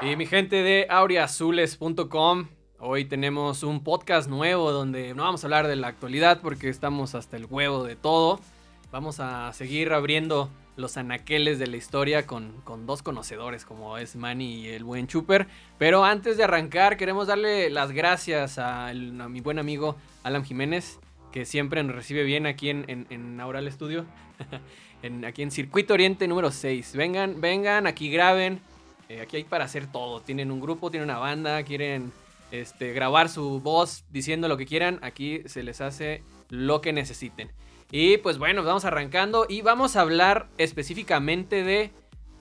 Y mi gente de aureazules.com, hoy tenemos un podcast nuevo donde no vamos a hablar de la actualidad porque estamos hasta el huevo de todo. Vamos a seguir abriendo los anaqueles de la historia con, con dos conocedores como es Manny y el buen Chuper. Pero antes de arrancar queremos darle las gracias a, mi buen amigo Alan Jiménez que siempre nos recibe bien aquí en, en, en Aural Studio. aquí en Circuito Oriente número 6. Vengan, vengan, aquí graben. Eh, aquí hay para hacer todo. Tienen un grupo, tienen una banda, quieren este, grabar su voz diciendo lo que quieran. Aquí se les hace lo que necesiten. Y pues bueno, vamos arrancando y vamos a hablar específicamente de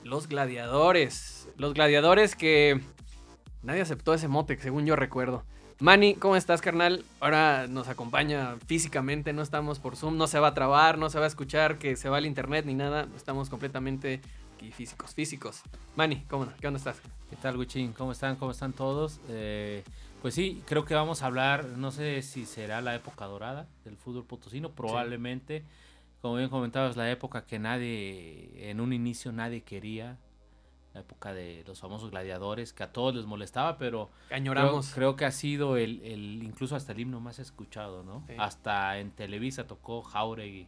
los gladiadores. Los gladiadores que nadie aceptó ese mote, según yo recuerdo. Manny, ¿cómo estás, carnal? Ahora nos acompaña físicamente, no estamos por Zoom, no se va a trabar, no se va a escuchar que se va al internet ni nada. Estamos completamente aquí físicos, físicos. Manny, ¿cómo, ¿qué onda estás? ¿Qué tal, Wichín? ¿Cómo están? ¿Cómo están todos? Eh, pues sí, creo que vamos a hablar, no sé si será la época dorada del fútbol potosino, probablemente, como bien comentabas, la época que nadie, en un inicio nadie quería, la época de los famosos gladiadores, que a todos les molestaba, pero creo, Añoramos. creo que ha sido el, el- incluso hasta el himno más escuchado, ¿no? Sí. Hasta en Televisa tocó Jauregui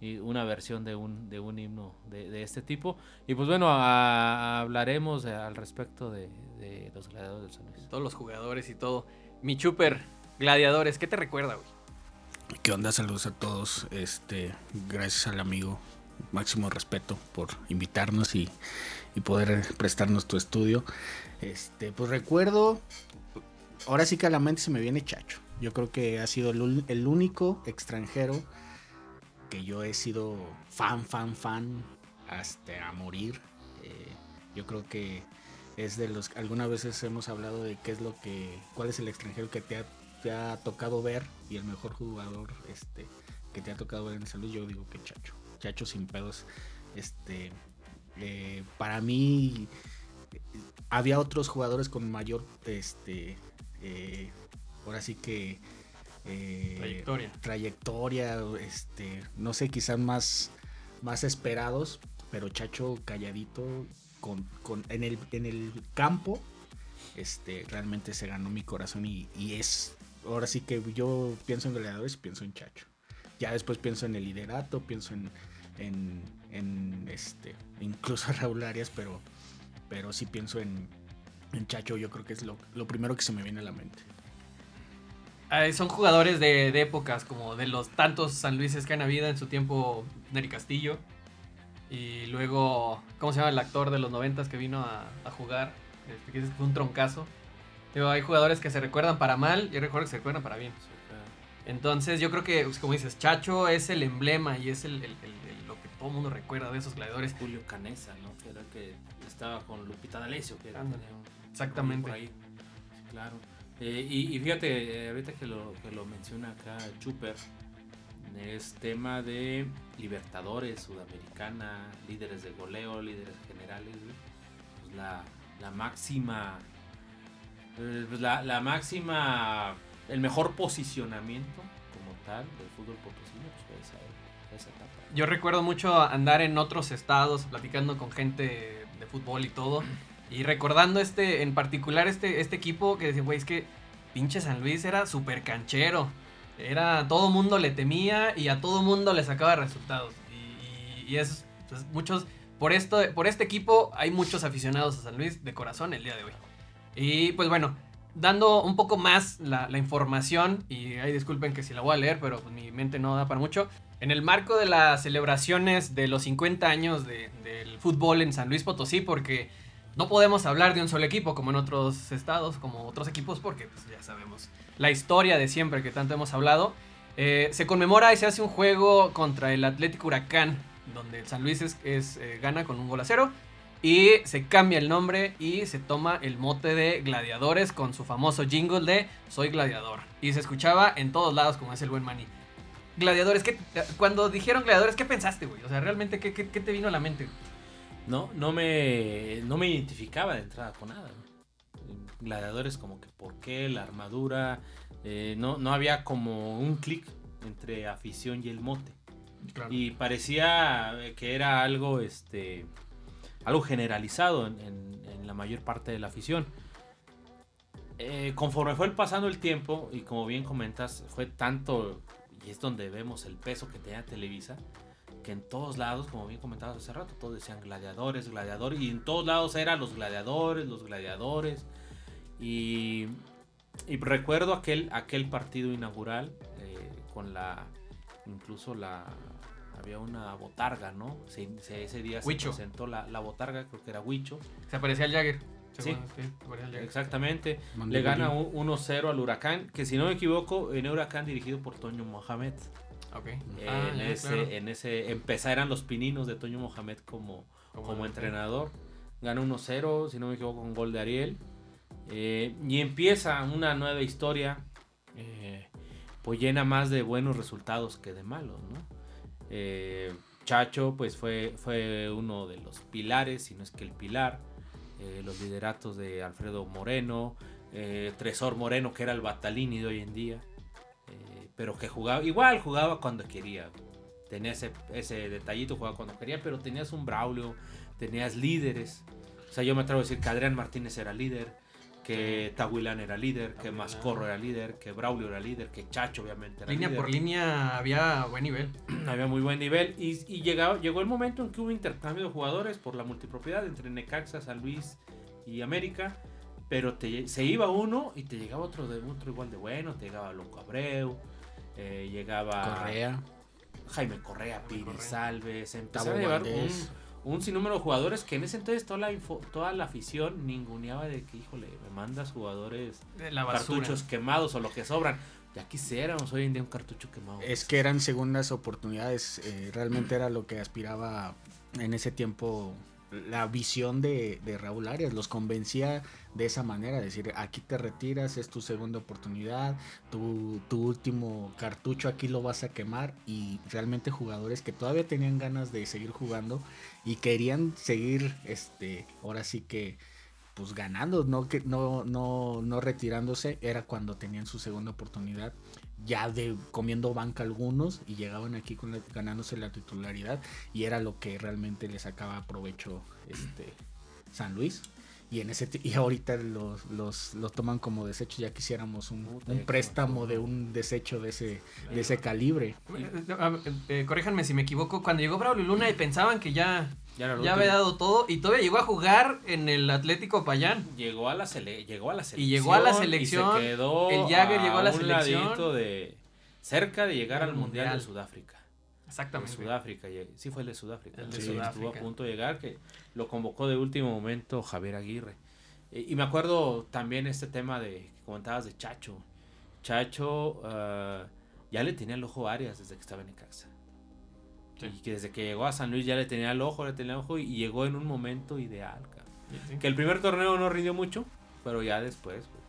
y una versión de un, de un himno de, de este tipo. Y pues bueno, a- hablaremos de- al respecto de, de los gladiadores del San Luis. Todos los jugadores y todo. Mi Chuper, gladiadores, ¿qué te recuerda, güey? ¿Qué onda? Saludos a todos. Este, gracias al amigo, máximo respeto por invitarnos y, y poder prestarnos tu estudio. Este, pues recuerdo, ahora sí que a la mente se me viene Chacho. Yo creo que ha sido el, el único extranjero que yo he sido fan, fan, fan hasta a morir. Eh, yo creo que es de los algunas veces hemos hablado de qué es lo que cuál es el extranjero que te ha, te ha tocado ver y el mejor jugador este que te ha tocado ver en salud yo digo que Chacho Chacho sin pedos este eh, para mí eh, había otros jugadores con mayor este ahora sí que eh, Trayectoria. trayectoria, este, no sé, quizás más, más esperados, pero Chacho calladito con, con- en, el, en el campo, este, realmente se ganó mi corazón y, y es, ahora sí que yo pienso en gladiadores, pienso en Chacho. Ya después pienso en el liderato, pienso en, en, en, este, incluso Raúl Arias, pero, pero sí pienso en, en Chacho, yo creo que es lo, lo primero que se me viene a la mente. Eh, son jugadores de, de épocas, como de los tantos San Luises que han habido en su tiempo, Neri Castillo. Y luego, ¿cómo se llama el actor de los noventas que vino a, a jugar? Este, que es un troncazo. Digo, hay jugadores que se recuerdan para mal y hay jugadores que se recuerdan para bien. Entonces yo creo que, pues, como dices, Chacho es el emblema y es el, el- el- lo que todo el mundo recuerda de esos gladiadores. Julio Canesa, ¿no? Que era el que estaba con Lupita D'Alessio, que era Exactamente. por ahí. Sí, claro. Eh, y, y fíjate, ahorita que lo, que lo menciona acá Chuper, es tema de Libertadores, Sudamericana, líderes de goleo, líderes generales. Pues la, la máxima, eh, pues la, la máxima, el mejor posicionamiento como tal del fútbol potosino, pues fue esa, esa etapa. Yo recuerdo mucho andar en otros estados platicando con gente de fútbol y todo. Y recordando este, en particular este, este equipo que decía, güey, es que pinche San Luis era súper canchero. Era, todo mundo le temía y a todo mundo le sacaba resultados. Y, y, es, pues, muchos, por esto, por este equipo hay muchos aficionados a San Luis de corazón el día de hoy. Y pues bueno, dando un poco más la, información, y ahí disculpen que si la voy a leer, pero pues, mi mente no da para mucho. En el marco de las celebraciones de los 50 años de- del fútbol en San Luis Potosí, porque no podemos hablar de un solo equipo como en otros estados, como otros equipos, porque pues, ya sabemos la historia de siempre que tanto hemos hablado. Eh, se conmemora y se hace un juego contra el Atlético Huracán, donde el San Luis es, eh, gana con un gol a cero. Y se cambia el nombre y se toma el mote de gladiadores con su famoso jingle de Soy gladiador. Y se escuchaba en todos lados, como es el buen Manny. Gladiadores, ¿qué, cuando dijeron gladiadores, ¿qué pensaste, güey? O sea, realmente, ¿qué, qué, qué te vino a la mente? No, no me, no me identificaba de entrada con nada. Gladiadores como que por qué, la armadura, eh, no, no había como un clic entre afición y el mote. Claro. Y parecía que era algo, este, algo generalizado en, en- en la mayor parte de la afición. Eh, conforme fue pasando el tiempo, y como bien comentas, fue tanto, y es donde vemos el peso que tenía Televisa, que en todos lados, como bien comentabas hace rato, todos decían gladiadores, gladiadores, y en todos lados eran los gladiadores, los gladiadores. Y, y recuerdo aquel, aquel partido inaugural eh, con la, incluso la, había una botarga, ¿no? Se- se- ese día Huicho. se presentó la, la botarga, creo que era Huicho. Se parecía al Jagger. Sí. Jagger. Exactamente. Le gana Bolívar. un- 1-0 al Huracán, que si no me equivoco, en Huracán dirigido por Toño Mohamed. Ok. Eh, Ah, en, ya, ese, claro. en ese empezaron los pininos de Toño Mohamed como, como entrenador. Gana 1-0, si no me equivoco, con gol de Ariel. Eh, y empieza una nueva historia, eh, pues llena más de buenos resultados que de malos, ¿no? Eh, Chacho, pues fue, fue uno de los pilares, si no es que el pilar. Los lideratos de Alfredo Moreno, Tresor Moreno, que era el Batalini de hoy en día, pero que jugaba, igual jugaba cuando quería. Tenía ese, ese detallito, jugaba cuando quería, pero tenías un Braulio, tenías líderes. O sea, yo me atrevo a decir que Adrián Martínez era líder, que Tahuilán era líder, que. Mascorro era líder, que Braulio era líder, que Chacho obviamente era Línea líder. por línea había buen nivel. Había muy buen nivel y, y llegaba, llegó el momento en que hubo intercambio de jugadores por la multipropiedad entre Necaxa, San Luis y América. Pero te- se iba uno y te llegaba otro, de, otro igual de bueno. Te llegaba Loco Abreu, eh, llegaba Correa. Jaime Correa. Salves. Tavo Empezaron a llevar un, un sinnúmero de jugadores que en ese entonces toda la, info- toda la afición ninguneaba de que, híjole, me mandas jugadores De La basura. cartuchos quemados o lo que sobran. Ya quisiéramos hoy en día un cartucho quemado. Es que eran segundas oportunidades. eh, realmente era lo que aspiraba en ese tiempo la visión de, de Raúl Arias. Los convencía de esa manera. Decir, aquí te retiras, es tu segunda oportunidad. Tu, tu último cartucho aquí lo vas a quemar. Y realmente jugadores que todavía tenían ganas de seguir jugando y querían seguir, este, ahora sí que pues ganando, no que no, no, no retirándose, era cuando tenían su segunda oportunidad, ya de comiendo banca algunos y llegaban aquí con la- ganándose la titularidad y era lo que realmente les sacaba provecho este San Luis. Y en ese y ahorita los, los, los toman como desecho, ya quisiéramos un, préstamo de un desecho de ese, de ese calibre. Eh, eh, eh, corríjanme si me equivoco. Cuando llegó Braulio Luna y pensaban que ya, Ya era ya había dado todo y todavía llegó a jugar en el Atlético Payán. Llegó a la sele- llegó a la selección Y llegó a la y selección, se quedó el Jagger llegó a la un selección. de cerca de llegar Al al mundial, de Mundial. Sudáfrica. De Exactamente. Sudáfrica, lleg- sí fue el de Sudáfrica. El de Sí, Sudáfrica. Estuvo a punto de llegar que lo convocó de último momento Javier Aguirre. Eh, y me acuerdo también este tema de que comentabas de Chacho. Chacho ah, ya le tenía el ojo a Arias desde que estaba en Necaxa. Sí. Y que desde que llegó a San Luis ya le tenía el ojo, le tenía el ojo y llegó en un momento ideal. Sí, sí. Que el primer torneo no rindió mucho, pero ya después, pues,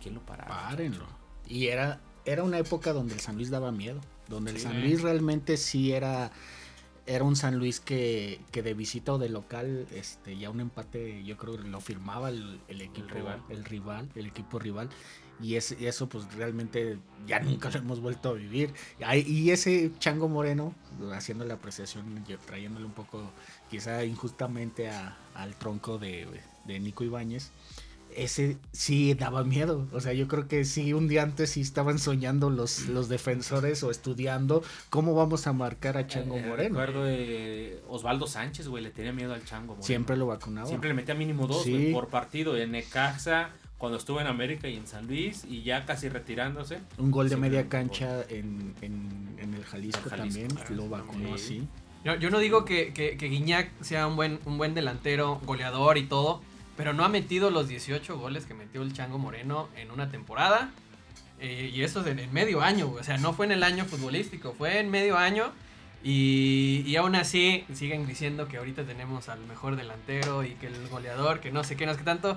¿quién lo paraba? Párenlo. Y era, era una época donde el San Luis daba miedo. Donde el. San Luis realmente sí era. Era un San Luis que, que de visita o de local, este, ya un empate, yo creo que lo firmaba el, el equipo rival. el rival, el equipo rival. Y, es, y eso pues realmente ya nunca lo hemos vuelto a vivir. Y ese Chango Moreno, haciendo la apreciación, trayéndole un poco quizá injustamente a- al tronco de, de Nico Ibáñez, ese sí daba miedo. O sea, yo creo que sí, un día antes sí estaban soñando los, los defensores o estudiando cómo vamos a marcar a Chango Eh, Moreno. Recuerdo de Osvaldo Sánchez, güey, le tenía miedo al Chango Moreno. Siempre lo vacunaba. Siempre le metía mínimo dos, Sí. güey, por partido. En Necaxa, cuando estuvo en América y en San Luis, y ya casi retirándose. Un gol de media cancha en, en, en el Jalisco, también, claro. lo vacunó Sí. así. Yo, yo no digo que, que, que Guiñac sea un buen, un buen delantero, goleador y todo, pero no ha metido los 18 goles que metió el Chango Moreno en una temporada. eh, y eso es en, en medio año, o sea, no fue en el año futbolístico, fue en medio año. Y, y aún así siguen diciendo que ahorita tenemos al mejor delantero y que el goleador, que no sé qué, no sé qué tanto.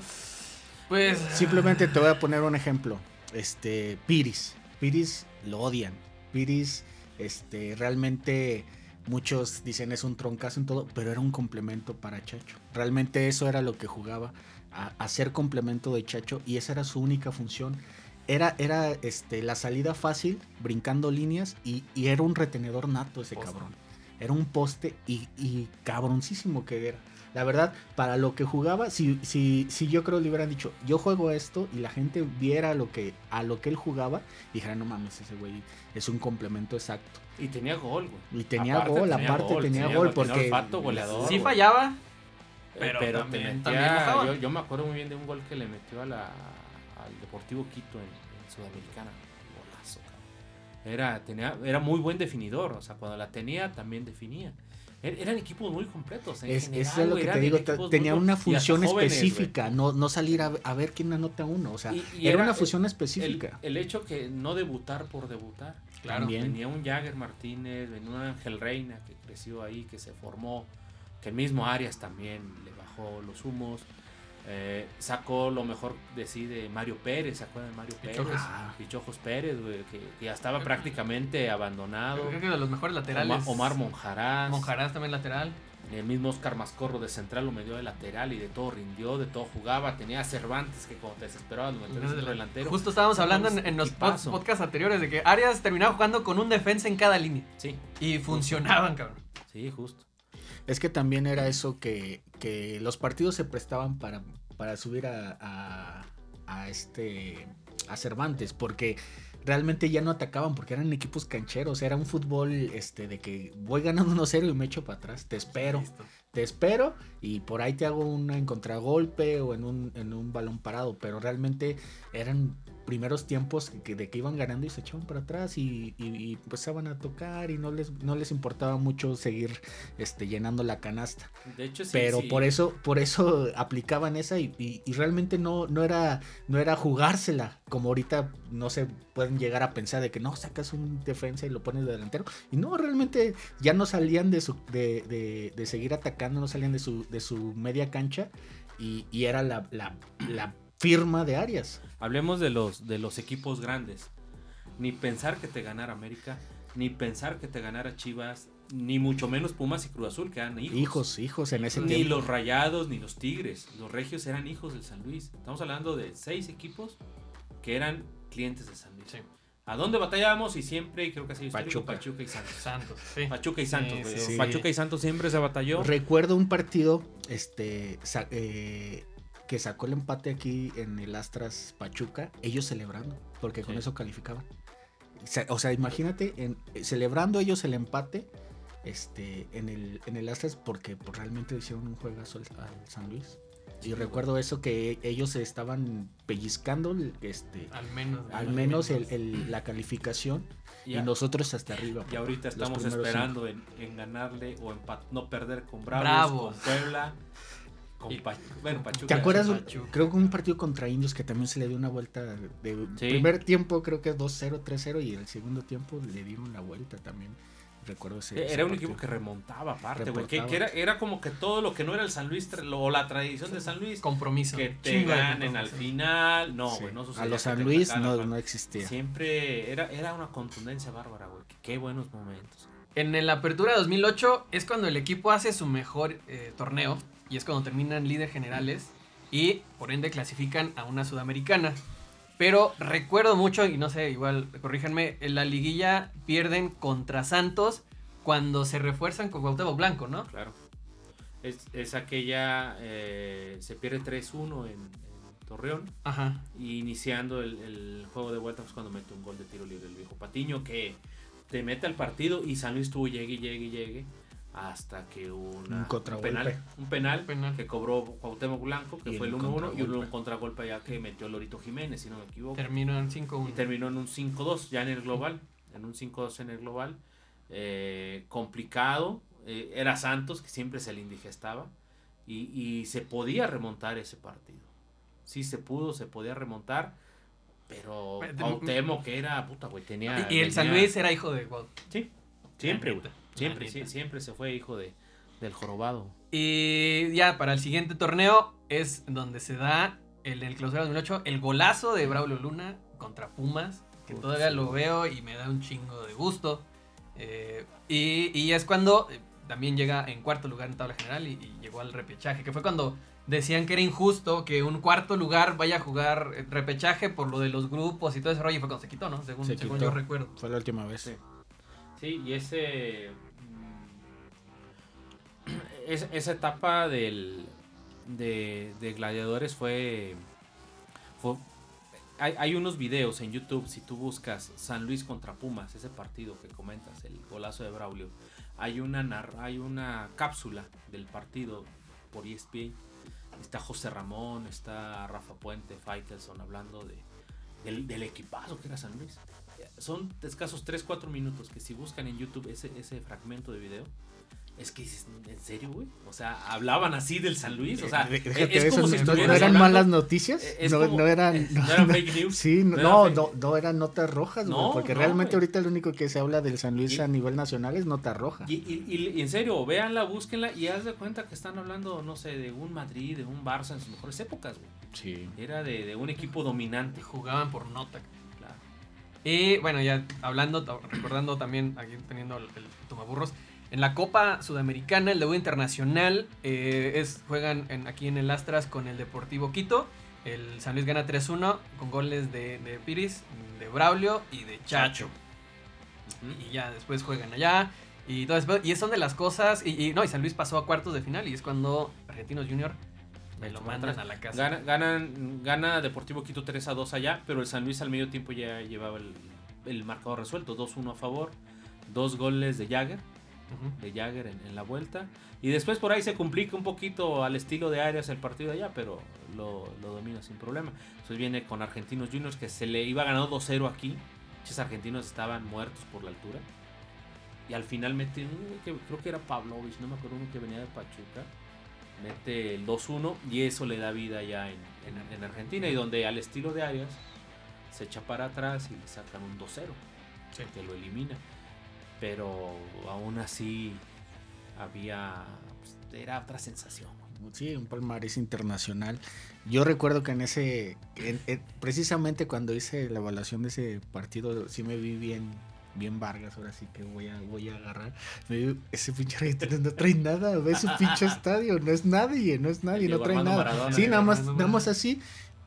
Pues. Simplemente te voy a poner un ejemplo. Este, Piris. Piris lo odian. Piris, este, realmente muchos dicen es un troncazo en todo, pero era un complemento para Chacho. Realmente eso era lo que jugaba, a, a ser complemento de Chacho y esa era su única función. Era, era este, la salida fácil, brincando líneas y, y era un retenedor nato ese Posta. cabrón. Era un poste y, y cabroncísimo que era. La verdad, para lo que jugaba, si, si, si yo creo le hubieran dicho, yo juego esto y la gente viera lo que, a lo que él jugaba, dijera, no mames, ese güey es un complemento exacto. Y tenía gol, güey. Y tenía gol, aparte tenía, gol, porque... olfato goleador, sí fallaba, Eh, pero pero, también- también yo, yo me acuerdo muy bien de un gol que le metió a la, al Deportivo Quito en, en Sudamericana. Era, tenía, era muy buen definidor, o sea, cuando la tenía también definía. Er- Eran equipos muy completos. En Es, general, eso es lo que te digo, muy tenía una función jóvenes, específica, no, no salir a, a ver quién anota uno, o sea, Y- y era, era una función El, específica. el hecho que no debutar por debutar. Claro. También. Venía un Jagger Martínez, venía un Ángel Reina que creció ahí, que se formó, que el mismo Arias también le bajó los humos. Eh, sacó lo mejor de sí de Mario Pérez, ¿se acuerdan de Mario Pichojos. Pérez? Ah. Pichojos Pérez, güey, que, que ya estaba prácticamente abandonado. Creo que de los mejores laterales. Omar, Omar Monjarás. Monjarás también lateral. El mismo Oscar Mascorro de central lo metió de lateral y de todo rindió, de todo jugaba. Tenía a Cervantes que como te desesperaba lo metió de centro delantero. Justo estábamos hablando en, en los pod- podcasts anteriores de que Arias terminaba jugando con un defensa en cada línea. Sí, Y funcionaban, cabrón. sí, justo. Es que también era eso que, que los partidos se prestaban para, para subir a, a, a este a Cervantes, porque realmente ya no atacaban porque eran equipos cancheros, era un fútbol este de que voy ganando 1-0 y me echo para atrás, te espero, Listo. te espero y por ahí te hago una en contragolpe o en un, en un balón parado, pero realmente eran primeros tiempos que, de que iban ganando y se echaban para atrás y, y- y empezaban a tocar y no les, no les importaba mucho seguir este, llenando la canasta. De hecho, sí, Pero sí. por eso, por eso aplicaban esa y, y- realmente no, no era, no era jugársela, como ahorita no se pueden llegar a pensar de que no sacas un defensa y lo pones de delantero. Y no, realmente ya no salían de su, de, de- de seguir atacando, no salían de su, de su media cancha, y, y era la, la- la firma de Arias. Hablemos de los, de los equipos grandes. Ni pensar que te ganara América, ni pensar que te ganara Chivas, ni mucho menos Pumas y Cruz Azul, que eran hijos. Hijos, hijos en ese Ni tiempo. los Rayados, ni los Tigres. Los Regios eran hijos del San Luis. Estamos hablando de seis equipos que eran clientes de San Luis. Sí. ¿A dónde batallábamos? Y siempre, creo que así Pachuca. Pachuca y Santos. Santos, sí. Pachuca y Santos. Sí, güey. sí, sí. Pachuca y Santos siempre se batalló. Recuerdo un partido este, eh, que sacó el empate aquí en el Astras Pachuca, ellos celebrando, porque con eso calificaban. O sea, imagínate, en- eh, celebrando ellos el empate este, en, el, en el Astras, porque pues, realmente hicieron un juegazo al, al San Luis. Sí, Y recuerdo eso que ellos se estaban pellizcando este, Al menos. al menos el- el- la calificación y, a- nosotros hasta arriba. Y ahorita estamos esperando en, en ganarle o empat- no perder con Bravos, Bravos. con Puebla, con Y- Pa- bueno, Pachuca. ¿Te acuerdas? Pachuca. Creo que un partido contra Indios que también se le dio una vuelta de Sí. primer tiempo, creo que 2-0, 3-0 y el segundo tiempo le dieron la vuelta también. Recuerdo ese. ese Era un partido. equipo que remontaba aparte, güey. Que, Reportaba. que era, era como que todo lo que no era el San Luis lo- o la tradición de San Luis. Compromiso. Que te ganen al final. No, Sí. güey, no sucedía A los San Luis no, no existía. Siempre era, era una contundencia bárbara, güey. Qué buenos momentos. En la apertura de 2008 es cuando el equipo hace su mejor eh, torneo y es cuando terminan líder generales y por ende clasifican a una sudamericana. Pero recuerdo mucho, y no sé, igual corríjanme, en la liguilla pierden contra Santos cuando se refuerzan con Cuauhtémoc Blanco, ¿no? Claro. Es, es aquella. eh, se pierde 3-1 en, en Torreón. Ajá. Y iniciando el, el juego de vuelta pues cuando mete un gol de tiro libre el viejo Patiño que te mete al partido y San Luis tuvo llegue, llegue, llegue hasta que una, Un contragolpe. penal, un penal, Penal. que cobró Cuauhtémoc Blanco que Y fue el el 1-1 y un contragolpe ya que metió Lorito Jiménez si no me equivoco Terminó en y 5-1. terminó en un 5-2 ya en el global en un 5-2 en el global Eh, complicado eh, era Santos que siempre se le indigestaba y, y se podía remontar ese partido sí se pudo se podía remontar pero Eh, Cuauhtémoc que era puta güey tenía Y, y el San tenía- Luis era hijo de Cuauhtémoc. sí siempre güey siempre sí, siempre se fue hijo de del jorobado Y ya para el siguiente torneo es donde se da el, el clausura 2008 el golazo de Braulio Luna contra Pumas, que todavía sí. lo veo y me da un chingo de gusto. Eh, y, y es cuando eh, también llega en cuarto lugar en tabla general y, y llegó al repechaje, que fue cuando decían que era injusto que un cuarto lugar vaya a jugar eh, repechaje por lo de los grupos y todo ese rollo, y fue cuando se quitó, ¿no? Según, Se según quitó. yo recuerdo. Fue la última vez. Sí. Sí, y ese. es- esa etapa del, de, Gladiadores fue, hay, unos videos en YouTube, si tú buscas San Luis contra Pumas, ese partido que comentas, el golazo de Braulio, hay una, hay una cápsula del partido por ESPN. Está José Ramón, está Rafa Puente, Faitelson hablando de, del, del equipazo que era San Luis. Son escasos 3-4 minutos que si buscan en YouTube ese, ese fragmento de video, es que dices, ¿en serio, güey? O sea, hablaban así del San Luis. O sea, De- es, déjate es de como eso, si no- no, eran hablando- malas noticias, es no, como- no eran, eh, no, no eran fake news. Sí, no, No no, eran no, fake- no eran notas rojas, güey, No, porque no, realmente ahorita lo único que se habla del San Luis Y- a nivel nacional es nota roja. Y, y- y- y en serio, véanla, búsquenla y haz de cuenta que están hablando, no sé, de un Madrid, de un Barça en sus mejores épocas, güey. Sí. Era de, de un equipo dominante. Jugaban por nota. Claro. Y bueno, ya hablando, recordando también, aquí teniendo el, el tomaburros, en la Copa Sudamericana, el debut internacional, eh, es, juegan en- aquí en el Astras con el Deportivo Quito. El San Luis gana 3-1 con goles de, de Piris, de Braulio y de Chacho. Y ya después juegan allá. Y, todo después- y son de las cosas. Y, y no, y San Luis pasó a cuartos de final. Y es cuando Argentinos Junior me lo mandan a la casa. Gana, ganan, gana Deportivo Quito 3 a 2 allá, pero el San Luis al medio tiempo ya llevaba el, el marcador resuelto. 2-1 a favor, dos goles de Jagger, De Jagger en, en la vuelta. Y después por ahí se complica un poquito al estilo de Arias el partido allá, pero lo, lo domina sin problema. Después viene con Argentinos Juniors que se le iba ganando 2-0 aquí. Muchos argentinos estaban muertos por la altura. Y al final mete creo que era Pavlovich, no me acuerdo uno que venía de Pachuca. Mete el 2-1 y eso le da vida ya en, en- en Argentina. Y donde al estilo de Arias se echa para atrás y le sacan un 2-0 Sí. que lo elimina. Pero aún así había. pues, era otra sensación. Sí, un palmarés internacional. Yo recuerdo que en ese, en- en- precisamente cuando hice la evaluación de ese partido, sí me vi bien, bien Vargas, ahora sí que voy a, voy a agarrar. Ese pinche argentino no trae nada, ve su pinche estadio, no es nadie, no es nadie, no trae Armando nada. Maradona. sí, nada más, nada más así,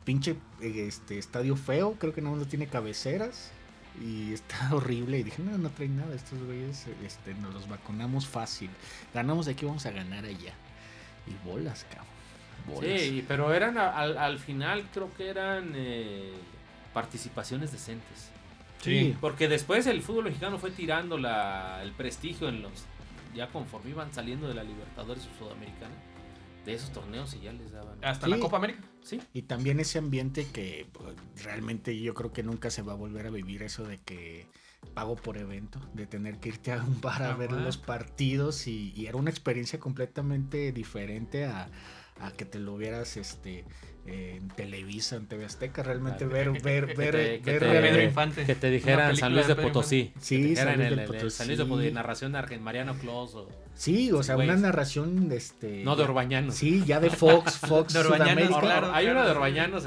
pinche eh, este estadio feo, creo que nada más no tiene cabeceras. Y está horrible. Y dije, no, no trae nada. Estos güeyes este, nos los vacunamos fácil. Ganamos aquí, vamos a ganar allá. Y bolas, cabrón. Bolas. Sí, pero eran al, al final, creo que eran eh, participaciones decentes. Sí. Porque después el fútbol mexicano fue tirando la, el prestigio en los. Ya conforme iban saliendo de la Libertadores o Sudamericana, de esos torneos y ya les daban. Hasta Sí. la Copa América. Sí, Y también ese ambiente que pues, realmente yo creo que nunca se va a volver a vivir eso de que pago por evento, de tener que irte a un bar a Ah, ver los partidos y, y era una experiencia completamente diferente a, a que te lo vieras este en Televisa, en TV Azteca, realmente ver, ver, Que ver, te- que ver te- realmente- Pedro Infante. que te dijeran San Luis de Potosí. Sí, San Luis el, de el Potosí. San Luis de Potosí, narración de Argen- Mariano Clos o. Sí, o sea, una narración de este No, de Orbañano. Sí, ya de Fox, Fox De claro. Hay una de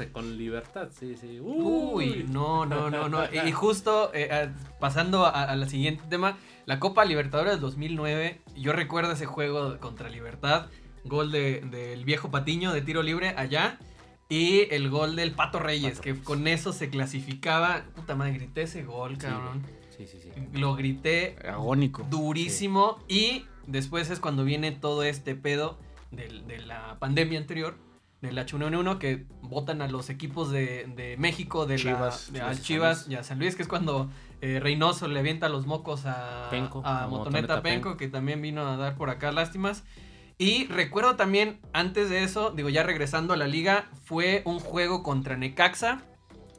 eh, con libertad, sí, sí. Uy, no, no, no, no. Y justo eh, eh, pasando a, a la siguiente tema, la Copa Libertadores del 2009, yo recuerdo ese juego contra Libertad, gol de- del viejo Patiño de tiro libre allá y el gol del Pato Reyes, Pato que con eso se clasificaba. Puta madre, grité ese gol, cabrón. Sí, sí, sí. Lo grité Agónico. durísimo y después es cuando viene todo este pedo del- de, la pandemia anterior del H1N1 que votan a los equipos de, de México de Chivas, la, de- Chivas al y Chivas San y a San Luis que es cuando eh, Reynoso le avienta los mocos a, Penco, a a Motoneta Motoneta Penco, Penco. que también vino a dar por acá lástimas y recuerdo también antes de eso digo ya regresando a la liga fue un juego contra Necaxa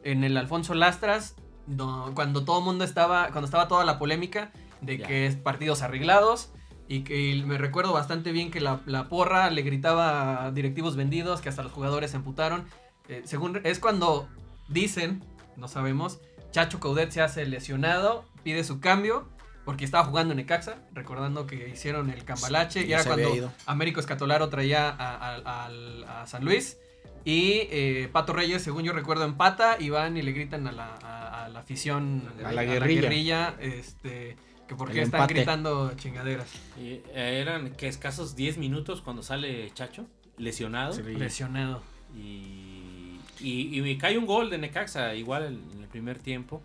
en el Alfonso Lastras no, cuando todo el mundo estaba, cuando estaba toda la polémica de que es partidos arreglados y que me recuerdo bastante bien que la, la porra le gritaba a directivos vendidos, que hasta los jugadores se emputaron. Eh, según es cuando dicen, no sabemos, Chacho Caudet se hace lesionado, pide su cambio porque estaba jugando en Necaxa, recordando que hicieron el cambalache y era cuando ido. Américo Escatolaro traía a, a- al- a San Luis. Y eh, Pato Reyes, según yo recuerdo, empata y van y le gritan a la, a- a la afición, A la guerrilla. guerrilla, este, que por qué están gritando chingaderas. Y, eh, eran que escasos 10 minutos cuando sale Chacho, lesionado. Sí. Lesionado. Y, y, y me cae un gol de Necaxa, igual en, en el primer tiempo.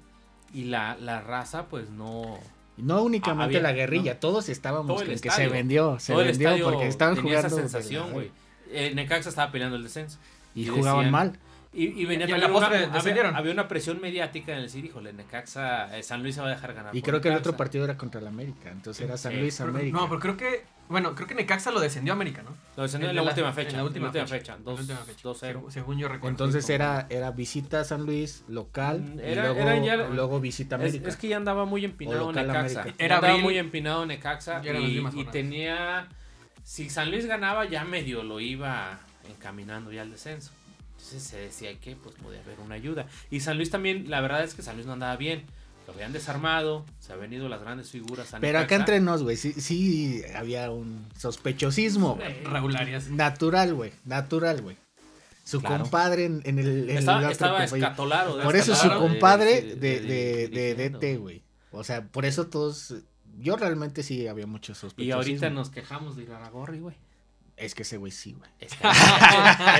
Y la, la raza, pues no. No únicamente Había- la guerrilla, no. todos estábamos Todo el en que se estadio. vendió, se Todo el vendió estadio porque estaban tenía jugando. esa sensación, güey. Eh, Necaxa estaba peleando el descenso. Y, Y jugaban decían- mal. Y, y venía Y a también la una- postre había, había una presión mediática en el decir, híjole, Necaxa, eh, San Luis se va a dejar ganar. Y creo que el otro partido era contra el América. Entonces era San Sí. Luis Pero- América. No, pero creo que, bueno, creo que Necaxa lo descendió a América, ¿no? Lo descendió en la, última fecha. En la última, fecha. fecha. En la Dos- última fecha. 2-0. Según, según yo recuerdo. Entonces era, era visita a San Luis, local, Mm, y era- luego, eran ya- luego visita a Es, América. es que ya andaba muy empinado Necaxa. Era andaba abril. muy empinado Necaxa y, y tenía... Si San Luis ganaba, ya medio lo iba encaminando ya al descenso. Entonces se decía que pues podía haber una ayuda. Y San Luis también, la verdad es que San Luis no andaba bien. Lo habían desarmado, se habían ido las grandes figuras a Pero acá entre nos, güey, sí, sí había un sospechosismo. Sí. Raúl Arias. Natural, güey, natural, güey. Su Claro. compadre en, en el... en Estaba, el de Por eso su compadre de- de, de-. DT, güey. O sea, por eso todos... Yo realmente sí había mucho sospechosismo. Y ahorita nos quejamos de Iraragorri, güey. Es que ese güey sí, güey. Es que,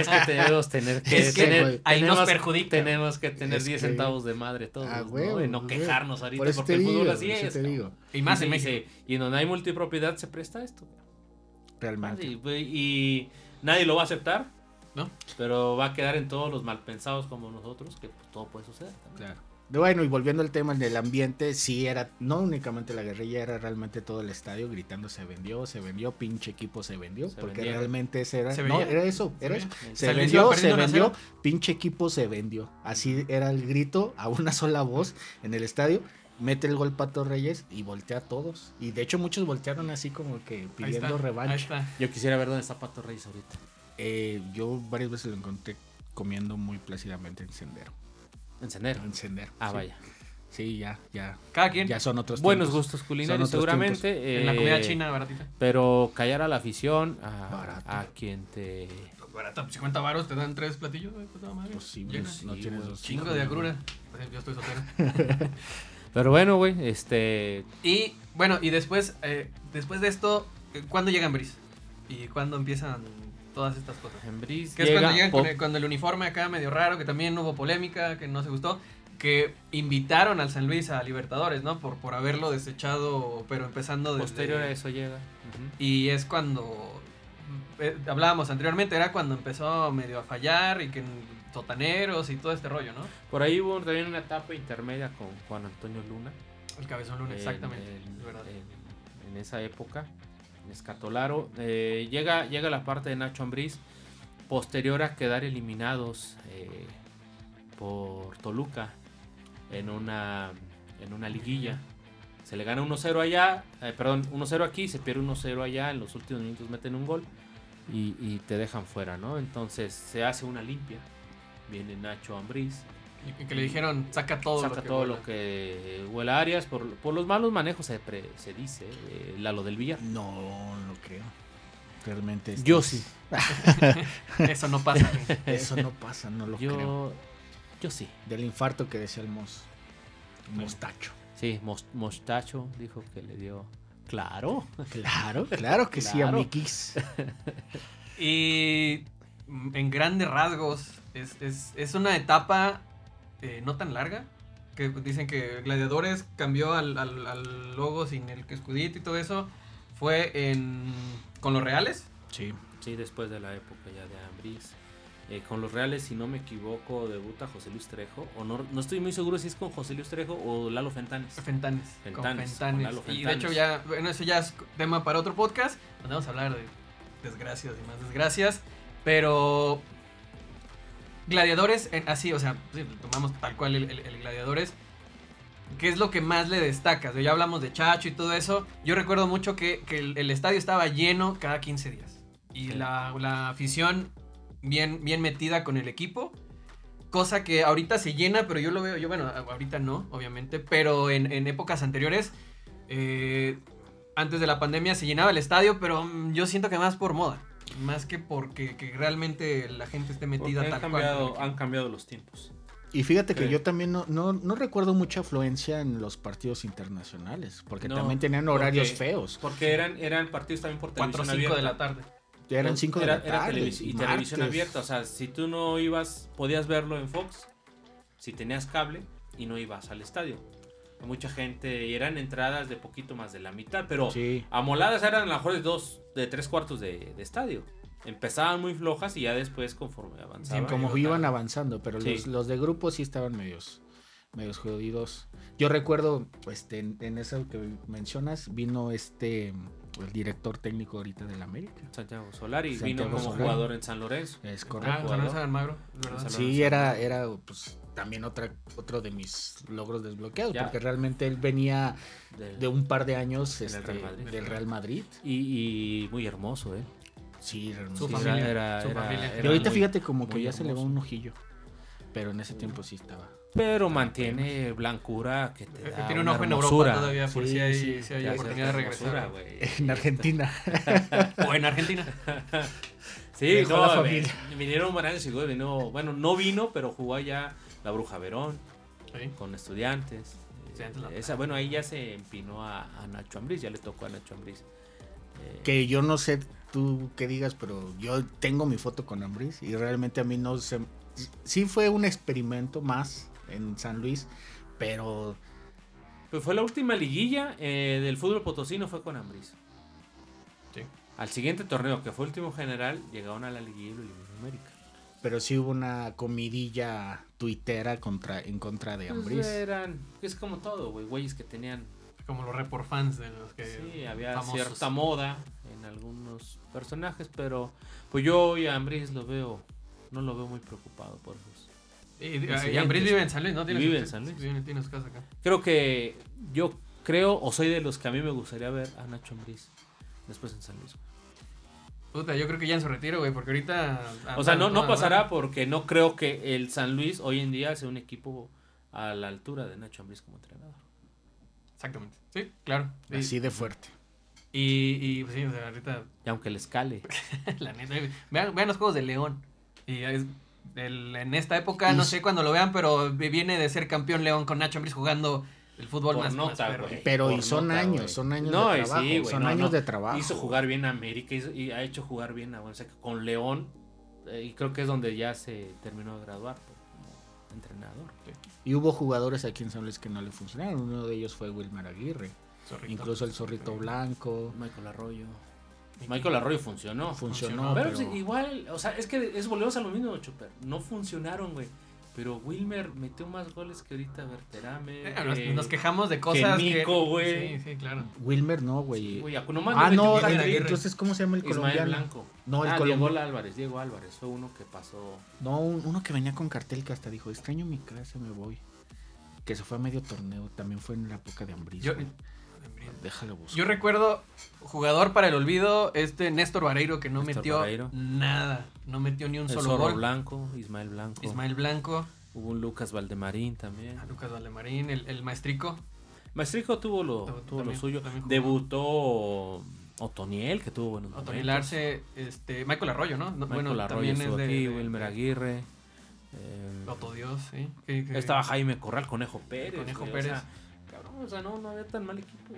es que tenemos tener que Es que, tener, ahí nos tenemos- perjudica. Tenemos que tener Es 10 que- centavos de madre todos, Ah, ¿no? Y quejarnos ahorita Por porque el fútbol digo, así es. te digo. Y más Y en se- México. Y donde hay multipropiedad se presta esto. Realmente. Y nadie lo va a aceptar, ¿No? pero va a quedar en todos los malpensados como nosotros, que pues, todo puede suceder. también. Claro. Bueno, y volviendo al tema del ambiente, sí era, no únicamente la guerrilla, era realmente todo el estadio gritando se vendió, se vendió, pinche equipo se vendió, Se porque realmente ese era, Se no, veía. era eso, Se era veía. eso. Se vendió, se perdiendo 1 a vendió, 0. pinche equipo se vendió. Así era el grito a una sola voz en el estadio. Mete el gol Pato Reyes y voltea a todos. Y de hecho muchos voltearon así como que Ahí pidiendo Ahí revancha. está. Yo quisiera ver dónde está Pato Reyes ahorita. Eh, yo varias veces lo encontré comiendo muy plácidamente en Sendero. Encender. En Sendero. Ah, sí. vaya. Sí, ya, ya. Cada quien. Ya son otros Buenos tiempos. gustos culinarios seguramente. en la comida eh, china baratita. Pero callar a la afición, a, Barato. a quien te... Barata, 50 varos te dan tres platillos, güey, puta madre. Pues sí, pues, no Sí, tienes dos. Chingo de agrura. Pues, Yo estoy soltero. Pero bueno, güey, este... Y bueno, y después, eh, después de esto, eh, ¿cuándo llega Ambris? ¿Y cuándo empiezan todas estas cosas? En Brice Que es llega cuando llegan con el, con el uniforme acá medio raro, que también hubo polémica, que no se gustó, que invitaron al San Luis a Libertadores, ¿no? Por, por haberlo desechado, pero empezando desde... Posterior a eso llega. Y es cuando eh, hablábamos anteriormente, era cuando empezó medio a fallar y que en sotaneros y todo este rollo, ¿no? Por ahí hubo también una etapa intermedia con Juan Antonio Luna. El cabezón en- exactamente. Verdad. en- en esa época, Escatolaro. Eh, llega, llega la parte de Nacho Ambriz, posterior a quedar eliminados eh, por Toluca en una, en una liguilla. Se le gana 1-0 allá, eh, perdón, 1-0 aquí, se pierde 1-0 allá, en los últimos minutos meten un gol y, y te dejan fuera, ¿no? Entonces se hace una limpia. Viene Nacho Ambriz, Y, que le dijeron, saca todo saca lo que todo vuela". lo que huele a Arias por, por los malos manejos se, pre- se dice eh, Lalo del Villar No, no creo. Realmente. Yo es- sí. Eso no pasa. Eso no pasa, no lo creo. yo yo sí Del infarto que decía el mos, mostacho. sí Mos- Mostacho dijo que le dio claro Claro, claro que sí, Claro. amiguis. y en grandes rasgos, es, es- es una etapa eh, no tan larga. Que dicen que Gladiadores cambió al, al- al logo sin el escudito y todo eso. Fue en, con los Reales. Sí. sí después de la época ya de Ambriz Eh, con los Reales si no me equivoco debuta José Luis Trejo o no no estoy muy seguro si es con José Luis Trejo o Lalo Fentanes Fentanes. con Fentanes, Fentanes. con Lalo Y de Fentanes. hecho ya, bueno, eso ya es tema para otro podcast, donde vamos a hablar de desgracias y más desgracias, pero Gladiadores, en- así, o sea, sí, tomamos tal cual el, el- el Gladiadores, ¿qué es lo que más le destacas? Ya hablamos de Chacho y todo eso, yo recuerdo mucho que, que el, el estadio estaba lleno cada 15 días, y Sí. la, la afición bien, bien metida con el equipo. Cosa que ahorita se llena, pero yo lo veo, yo bueno, ahorita no, obviamente, pero en, en épocas anteriores, eh, antes de la pandemia se llenaba el estadio, pero mm, yo siento que más por moda, más que porque que realmente la gente esté metida han tal cual. cambiado han cambiado los tiempos Y fíjate que Sí. yo también no, no, no recuerdo mucha afluencia en los partidos internacionales, porque No, también tenían horarios porque- feos. porque eran eran partidos también por 4 o televisión 5 de abierta. la tarde. Eran 5 de Era- la era tarde. televis- y martes. televisión abierta. O sea, si tú no ibas, podías verlo en Fox, si tenías cable y no ibas al estadio. Mucha gente y eran entradas de poquito más de la mitad, pero Sí. amoladas eran a lo mejor de dos, de tres cuartos de, de estadio. Empezaban muy flojas y ya después conforme avanzaban. como iban avanzando, pero Sí. los, los de grupo sí estaban medios, medios jodidos. Yo recuerdo, este, en, en eso que mencionas, vino este, el director técnico ahorita del América. Santiago Solari Santiago vino como Solari. jugador en San Lorenzo. Es Ah, correcto. San Lorenzo de Almagro. San Sí, era, era pues, también otra, otro de mis logros desbloqueados, Ya. porque realmente él venía del- de un par de años Del este, Real Madrid. del Real Madrid. y, y muy hermoso, ¿eh? Sí, realmente. Su familia, era- su era- familia. era Y ahorita muy- fíjate como que ya se le va hermoso. un ojillo. Pero en ese tiempo sí estaba. Pero mantiene blancura que te da Tiene un una ojo en. Europa todavía, por Sí, si hay, sí. si hay Te hace oportunidad de regresar. güey. En Argentina. O en Argentina. Sí, no, la familia. vinieron varios figuras, vino, bueno, no vino, pero jugó allá la Bruja Verón Sí. con estudiantes. Estudiantes, la- Esa, bueno, ahí ya se empinó a, a Nacho Ambriz, ya le tocó a Nacho Ambriz. Eh, que yo no sé tú qué digas, pero yo tengo mi foto con Ambris y realmente a mí no se... Sí fue un experimento más en San Luis, pero Pues fue la última liguilla eh, del fútbol potosino, fue con Ambriz. Sí. Al siguiente torneo, que fue último general, llegaron a la liguilla y lo eliminó América. Pero sí hubo una comidilla tuitera contra, en contra de Pues Ambris. eran, es como todo, güey, güeyes que tenían Como los report fans de los que. Sí, había famosos. cierta moda en algunos personajes, pero pues yo hoy a Ambris lo veo, no lo veo muy preocupado por eso. Y, y, Presidentes. Ambris vive en San Luis, ¿no? Tiene Vive en San Luis. Tiene, su casa acá. Creo que yo creo o soy de los que a mí me gustaría ver a Nacho Ambriz después en San Luis. Puta, yo creo que ya en su retiro, güey, porque ahorita. O sea, no, no pasará porque no creo que el San Luis hoy en día sea un equipo a la altura de Nacho Ambriz como entrenador. Exactamente. Sí, claro. Y, Así de fuerte. y, y, pues sí, o sea, ahorita. Y aunque le escale. la neta. Vean, vean los juegos de León. Y es. el- en esta época, Y no sé cuándo lo vean, pero viene de ser campeón León con Nacho Ambriz jugando el fútbol Por más, más nota, perro. güey. Pero y son nota, años, son años No, de y sí, trabajo. güey, son no, años no. de trabajo. Hizo jugar bien a América hizo- y ha hecho jugar bien a bueno, o sea, que con León. eh, y creo que es donde ya se terminó de graduar pues, como entrenador. Y hubo jugadores aquí en San Luis que no le funcionaron. Uno de ellos fue Wilmer Aguirre. Zorrito. Incluso el Zorrito Blanco. Michael Arroyo. Michael Arroyo funcionó. Funcionó, Pero, pero... igual, o sea, es que es volvemos a lo mismo, Chopper. No funcionaron, güey. Pero Wilmer metió más goles que ahorita Berterame. Eh, nos, que- nos quejamos de cosas que. Nico, güey. Sí, sí, claro. Wilmer no, Sí, güey. nomás ah, no, el- entonces, ¿cómo se llama el Ismael colombiano? Blanco. No, el ah, colombiano. Diego Álvarez, Diego Álvarez. Fue uno que pasó. No, un- uno que venía con cartel que hasta dijo, extraño mi casa, me voy. Que se fue a medio torneo, también fue en la época de Ambris. Yo. Déjalo buscar. yo recuerdo jugador para el olvido, este Néstor Vareiro, que no Néstor metió nada. No metió ni un El solo Zorro gol. Blanco, Ismael Blanco. Ismael Blanco, Hubo un Lucas Valdemarín también. a Lucas Valdemarín, el, el maestrico. Maestrico tuvo lo, Tuvo- lo suyo. Debutó Otoniel, que tuvo buenos Otoniel momentos. Arce, este, Michael Arroyo, ¿no? Michael bueno, Arroyo también es de, aquí, de- Wilmer Aguirre. eh, Otto Dios, sí. estaba Jaime Corral, Conejo Pérez. Conejo o Pérez. sea, cabrón, o sea, no, no había tan mal equipo.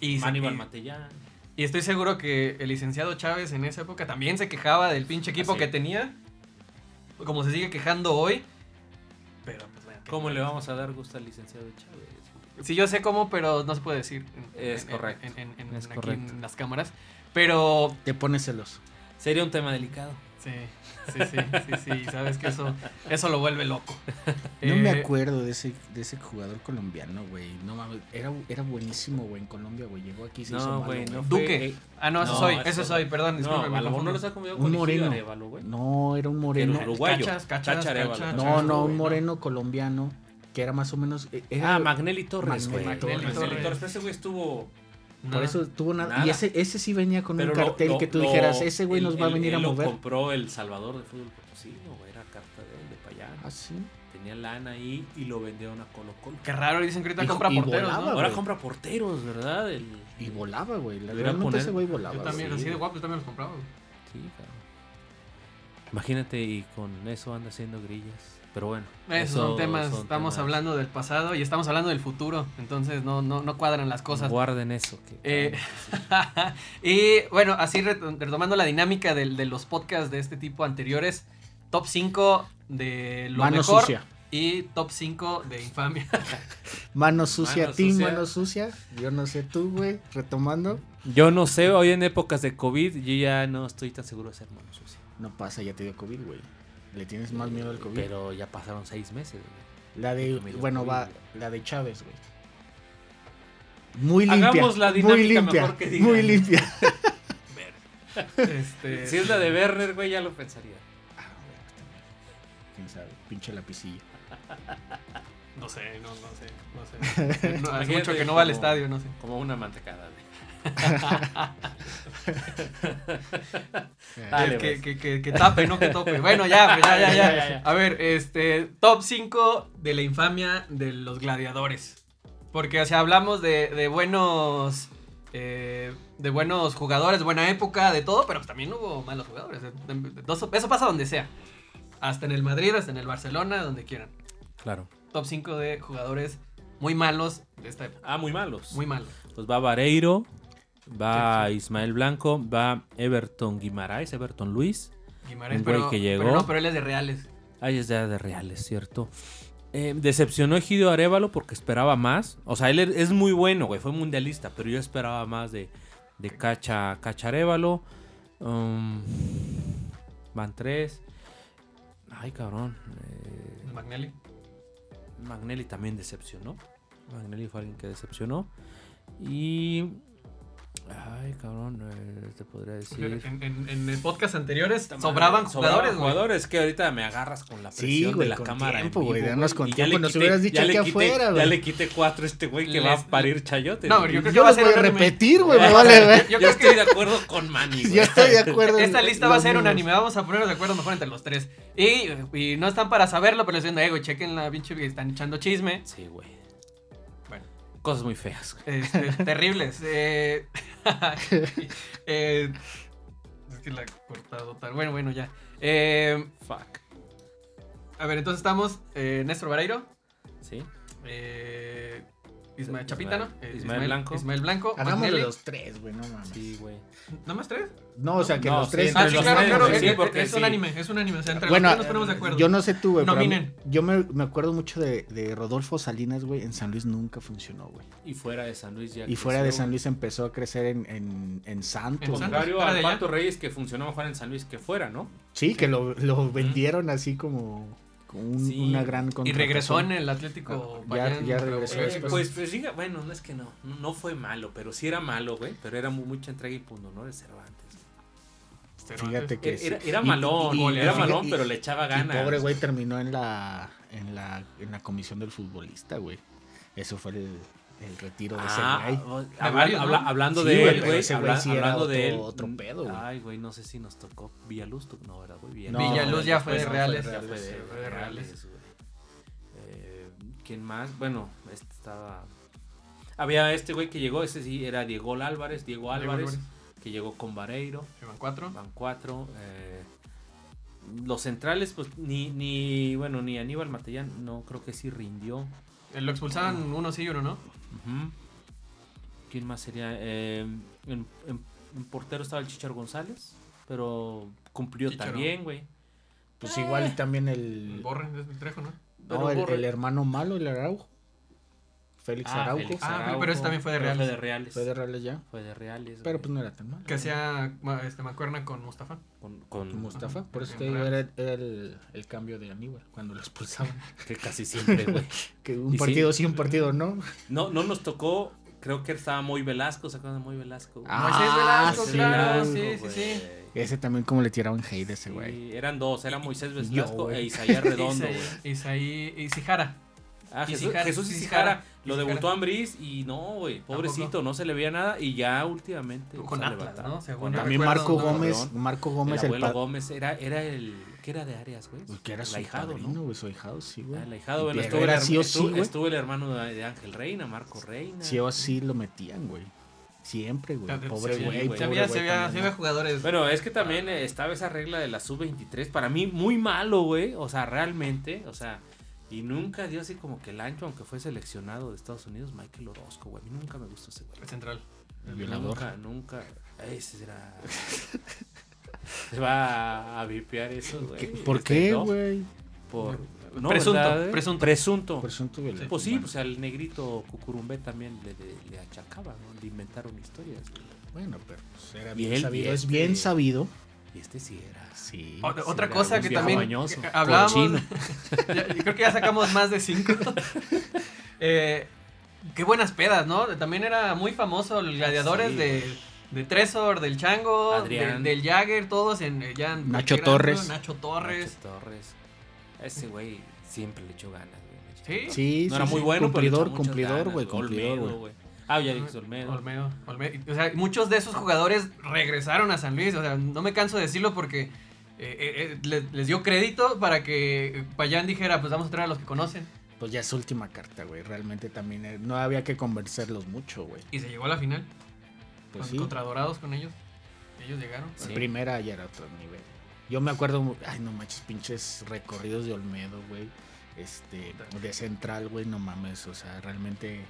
y, Matellán. y estoy seguro que el licenciado Chávez en esa época también se quejaba del pinche equipo Ah, sí. que tenía. Como se sigue quejando hoy. Pero, pues, bueno. ¿Cómo le vamos a dar gusto al licenciado Chávez? Sí, yo sé cómo, pero no se puede decir. en- Es en- correcto. En, en- en- Es aquí correcto. en las cámaras. Pero Te pones celos. Sería un tema delicado. Sí, sí, sí, sí, sí, sabes que eso, eso lo vuelve loco. No me Eh, acuerdo de ese, de ese jugador colombiano, güey. No mames, era, era buenísimo, güey, en Colombia, güey. Llegó aquí y se hizo malo, güey, no güey. Duque. eh, Ah, no, eso No, soy, eso eso no. soy, perdón, disculpe, No, me a lo mejor no los ha comido con moreno. Arevalo, güey. No, era un moreno. El uruguayo. Cachas, cachas, Chacha Arevalo. cachas. No, no, un güey, moreno colombiano que era más o menos. eh, Era, Ah, Magnelli Torres, güey. Magnelli Torres. Magnelli Torres. Pero ese güey estuvo. Por eso tuvo nada. Nada. Y ese, ese sí venía con Pero un cartel lo- que tú lo- dijeras, ese güey nos va a él- venir a él lo mover. compró el Salvador de Fútbol Potosino. Era carta de él, de allá. Ah, sí. Tenía lana ahí y lo vendieron a Colo Colo. Qué raro, dicen que ahorita Y- compra y porteros, volaba, ¿no? Ahora compra porteros, ¿verdad? El... Y volaba, güey. Realmente poner- ese güey volaba. Yo también, así de guapo, yo también los compraba. Sí, cabrón. Imagínate, y con eso anda haciendo grillas. Pero bueno. Esos eso son temas, son estamos temas. hablando del pasado y estamos hablando del futuro, entonces no, no, no cuadran las cosas. Guarden eso. Que, Eh, y bueno, así ret- retomando la dinámica del- de, los podcasts de este tipo anteriores, top 5 de lo Mano mejor sucia. Y top 5 de infamia. Mano sucia, Mano team, sucia. mano sucia. Yo no sé tú, güey. Retomando. Yo no sé, hoy en épocas de COVID, yo ya no estoy tan seguro de ser mano sucia. No pasa, ya te dio COVID, güey. Le tienes más miedo al COVID. Pero ya pasaron seis meses, güey. la de, bueno, COVID, va, güey. la de Chávez, güey. Muy limpia. Hagamos la muy dinámica limpia. mejor que digan. Muy limpia. Este, Si es la de Werner, güey, ya lo pensaría. Ah, güey, pues también. Quién sabe, pinche lapicilla. No sé, no, no sé. No sé. No, hace mucho que no va al estadio, no sé. Como una mantecada, güey. Dale, que, pues. que, que, que tape, no que tope. Bueno, ya, pues, ya, ya, Ya, ya, ya, ya. A ver, este, top 5 de la infamia de los gladiadores. Porque, o sea, hablamos de, de buenos. eh, de buenos jugadores, buena época, de todo, pero pues también hubo malos jugadores. eso pasa donde sea. Hasta en el Madrid, hasta en el Barcelona, donde quieran. Claro. Top 5 de jugadores muy malos de esta época. Ah, muy malos. Muy malos. Pues va Vareiro, va Sí, Ismael Blanco, va Everton Guimaraes, Everton Luis. Güey pero, que llegó. pero no, pero él es de Reales. Ahí es de, de Reales, ¿cierto? Eh, decepcionó Egidio Arevalo porque esperaba más. O sea, él er- es muy bueno, güey. Fue mundialista, pero yo esperaba más de, de Cacha, Cacha Arévalo. Um, van tres. Ay, cabrón. eh, Magnelli. Magnelli también decepcionó. Magnelli fue alguien que decepcionó. Y. Ay, cabrón. eh, te podría decir. En, en, en el podcast anteriores sobraban jugadores, güey. jugadores que ahorita me agarras con la Sí, presión güey, de la con cámara. en tiempo, güey, vivo, danos güey, con y ya tiempo, le nos quité- hubieras dicho ya le aquí quité- afuera, Ya güey. le quité cuatro a este güey que Les- va a parir chayote. No, güey. yo creo que Yo va a lo ser voy a unánime. repetir, güey, me vale ver. Yo Yo creo estoy de acuerdo con Manny, güey. Yo estoy de acuerdo. en Esta lista va a los ser mismos. unánime. Vamos a ponernos de acuerdo mejor entre los tres. Y, y no están para saberlo, pero diciendo, eh, güey, chequen la pinche que están echando chisme. Sí, güey. Cosas muy feas, este, terribles. Eh, eh, es que la he cortado tal. Bueno, bueno, ya. Eh, Fuck. a ver, entonces estamos eh, Néstor Vareiro. Sí. Ismael Chapita, ¿no? Ismael- Eh, Ismael Blanco. Ismael Blanco. Hagámoslo Magnelli. los tres, güey, no mames. Sí, güey. ¿Nada más tres? No, o sea, que No, los tres. Ah, sí, los claro, tres, claro. sí, es- porque es sí. un anime, es un anime. O sea, entre Bueno, los tres nos ponemos de acuerdo. yo no sé tú, güey. mí- Nominen. Yo me, me acuerdo mucho de, de Rodolfo Salinas, güey. En San Luis nunca funcionó, güey. Y fuera de San Luis ya. Y fuera de San. Luis empezó a crecer en, en, en Santos. En. Contrario a. Pato Reyes que funcionó mejor en San Luis que fuera, ¿no? Sí, que lo, lo vendieron así como un- Sí. una gran Y regresó en el Atlético. Ya- Bayern, ya regresó Eh, pues, pues diga, bueno, no es que no, no, fue malo, pero sí era malo, güey, pero era mu- mucha entrega y punto, ¿no? De Cervantes. Fíjate que Era, sí. era malón, y- y- era malón, y- pero le echaba ganas. pobre güey terminó en la, en la en la comisión del futbolista, güey. Eso fue el, el retiro de Ah, ese güey. o- De habla- varios, habla- ¿no? hablando Sí, de él, güey, habla- sí hablando de él. otro- otro pedo, güey. Ay, güey, no sé si nos tocó Villaluz, no, ¿verdad, güey? No, Villaluz ya fue de Reales. Ya fue de Reales, güey. Eh, ¿Quién más? Bueno, este estaba. Había este güey que llegó, ese sí era Diego Álvarez, Diego Álvarez, que llegó con Vareiro, Llevan cuatro. van cuatro. eh, los centrales, pues ni, ni, bueno, ni Aníbal Matellán, no creo que sí rindió. Eh, Lo expulsaban uno sí y uno no. Ujú. ¿Quién más sería? Eh, en, en- en portero estaba el Chichar González, pero cumplió también, güey. Pues igual y también El Borre es el Trejo, ¿no? No, el, el hermano malo, el Araujo. Félix Ah, Araujo. Félix Ah, pero- ese también fue de Reales. Fue de Reales. Fue de Reales ya. Fue de Reales. Pero pues no era tan mal. Que hacía este, mancuerna con Mustafa. Con, con- Mustafa, por eso te digo, era, era el, el cambio de Aníbal cuando lo expulsaban. que casi siempre, güey. Que un partido sí. sí, un partido no. No, no nos tocó, creo que estaba muy Velasco, ¿se acuerdan de muy Velasco? Ah, Moisés Velasco, sí, claro, Velasco, sí, sí, güey. sí. Ese también como le tiraban hate a ese güey. Sí, eran dos, era Moisés y yo, Velasco güey. e Isaías Redondo, Isaí- güey. Isaí Isijara. Ah, Jesús, Isijara, Jesús Isijara. Lo debutó a Ambriz y no, güey, pobrecito, Tampoco. no se le veía nada y ya últimamente Con Atlas. ¿no? Según. También Marco no, Gómez. Marco Gómez, el, abuelo Gómez era, era el, ¿qué era de Arias, güey? Que era su ahijado, ¿no? güey, su ahijado, sí, güey. Ah, el ahijado, bueno, que estuvo, el, era her- sí o sí, estuvo- güey. estuvo el hermano de, de Ángel Reina, Marco Reina. Sí o sí lo metían, güey. Siempre, güey. Sí, Pobre sí, güey. Se había, había, también, se había ¿no? jugadores. Bueno, es que también estaba esa regla de la sub-23. Para mí, muy malo, güey. O sea, realmente. O sea, y nunca dio así como que el ancho, aunque fue seleccionado de Estados Unidos, Michael Orozco, güey. A mí nunca me gustó ese güey. El central. El violador. Nunca, nunca. Ese será. Se va a, vipear eso, güey. ¿Qué- ¿Por Este, qué, ¿no? güey? Por. No, Presunto, ¿verdad? presunto. Presunto. Presunto violento. Pues sí, Bueno, pues al negrito Cucurumbé también le, le, le achacaba, ¿no? Le inventaron historias. güey. Bueno, pero pues era Y bien sabido. Es este- bien sabido. Y este sí era. Sí. O- Sí, Otra era cosa un que también mañoso, que hablábamos. Ya- creo que ya sacamos más de cinco. Eh, qué buenas pedas, ¿no? También era muy famoso el Gladiadores Sí, de, de Tresor, del Chango, Adrián. del, del Jagger, todos en ya en Nacho Nacho Torres. Nacho Torres. Nacho Torres. Ese güey siempre le echó ganas, güey. Sí. Sí, No era sí, muy sí, bueno, cumplidor, pero cumplidor, güey, cumplidor, güey. Ah, ya dijiste Olmedo. Olmedo, Olmedo. O sea, muchos de esos jugadores regresaron a San Luis. O sea, no me canso de decirlo porque eh, eh, eh, le- les, dio crédito para que Payán dijera, pues vamos a traer a los que conocen. Pues ya es última carta, güey. Realmente también eh, no había que convencerlos mucho, güey. Y se llegó a la final. Pues con- sí. Contra Dorados con ellos. Ellos llegaron. La primera ya era otro nivel. Yo me acuerdo, ay, no manches, pinches recorridos de Olmedo, güey. Este, de central, güey, no mames. O sea, realmente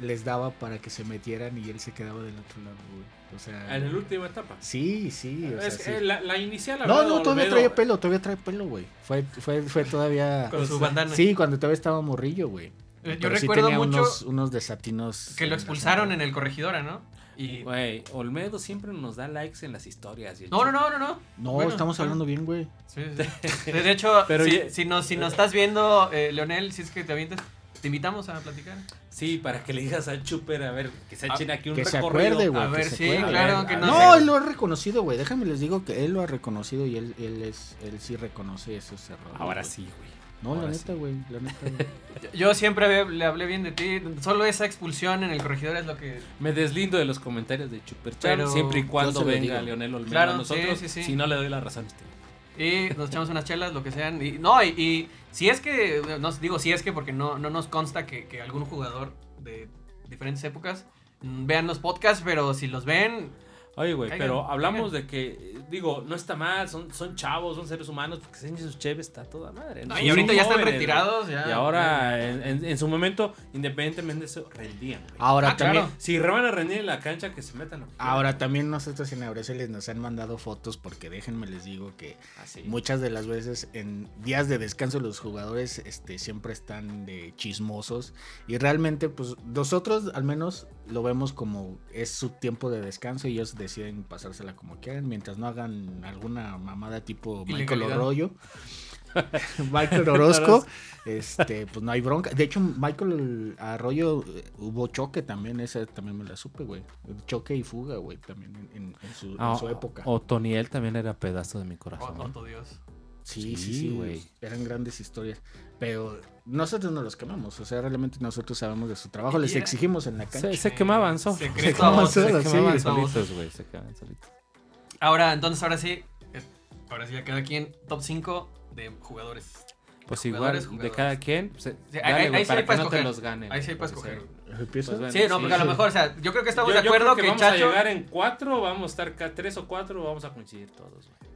les daba para que se metieran y él se quedaba del otro lado, güey. O sea, En la última etapa. sí, sí. O sea, Es- sí. la, la inicial, la No, verdad, no, todavía Olmedo- traía pelo, todavía trae pelo, güey. Fue, fue, fue todavía. Con su bandana. Sí, cuando todavía estaba morrillo, güey. Eh, Yo Pero sí recuerdo tenía mucho unos, unos desatinos. que lo expulsaron en el corregidora, ¿no? Y... Güey, Olmedo siempre nos da likes en las historias. No, no, no, no, no. No, Bueno, estamos bueno. hablando bien, güey. Sí, sí. De de hecho, Pero si, ya- si nos, si nos estás viendo, eh, Leonel, si es que te avientas, te invitamos a platicar. Sí, para que le digas al Chuper, a ver, que se Ah, echen aquí un Que se recorrido. acuerde, güey. A que ver, se sí, acuerde. claro, que no. No, él lo ha reconocido, güey. Déjame les digo que él lo ha reconocido y él, él es, él sí reconoce esos errores. Ahora sí, güey. No, la neta, sí. güey. La neta, güey. Yo siempre le hablé bien de ti. Solo esa expulsión en el corregidor es lo que. Me deslindo de los comentarios de Chuper Pero siempre y cuando se venga. Leonel Olmedo Claro, a nosotros. sí, sí, sí. Si no le doy la razón a usted. Y nos echamos unas chelas, lo que sean. Y, no, y, y si es que, no digo si es que porque no, no nos consta que, algún jugador de diferentes épocas mm, vean los podcasts, pero si los ven, Oye, güey, pero hablamos caigan. de que, digo, no está mal, son, son chavos, son seres humanos, porque se sus cheves, está toda madre. ¿no? no, y Son ahorita ya están retirados. Ya. Y ahora, en, en- en su momento, independientemente de eso, rendían. Ahora Ah, también. claro. Si van a rendir en la cancha, que se metan. Ahora también nosotros en Aureceles nos han mandado fotos porque déjenme les digo que. Así. muchas de las veces en días de descanso los jugadores este, siempre están de chismosos y realmente pues nosotros al menos lo vemos como es su tiempo de descanso y ellos deciden pasársela como quieran mientras no hagan alguna mamada tipo Michael. Arroyo. Michael Orozco, este, pues no hay bronca. De hecho, Michael Arroyo eh, hubo choque también, esa también me la supe, güey. Choque y fuga, güey, también en, su, en Ah, su época. O Toniel también era pedazo de mi Oh, corazón. santo Dios. Sí, sí, Sí, sí, güey. Eran grandes historias. Pero nosotros no los quemamos. O sea, realmente nosotros sabemos de su trabajo. Les exigimos en la cancha. Se, se quemaban, so- Secreto se quemaban, se sí, quemaban a voces. solitos, güey. Se quemaban solitos. Ahora, entonces, ahora sí. Ahora sí, ya queda aquí en top 5 de jugadores. Pues Jugadores, igual, de jugadores. cada quien, pues, Sí, dale, ahí- ahí güey, sí para hay que para no te escoger. los ganen. Ahí sí hay para puede escoger. Pues bueno, Sí, no, sí, porque a lo sí. mejor, o sea, yo creo que estamos Yo- de yo acuerdo creo que, vamos Chacho. a llegar en cuatro, vamos a estar ca- tres o cuatro, vamos a coincidir todos. güey.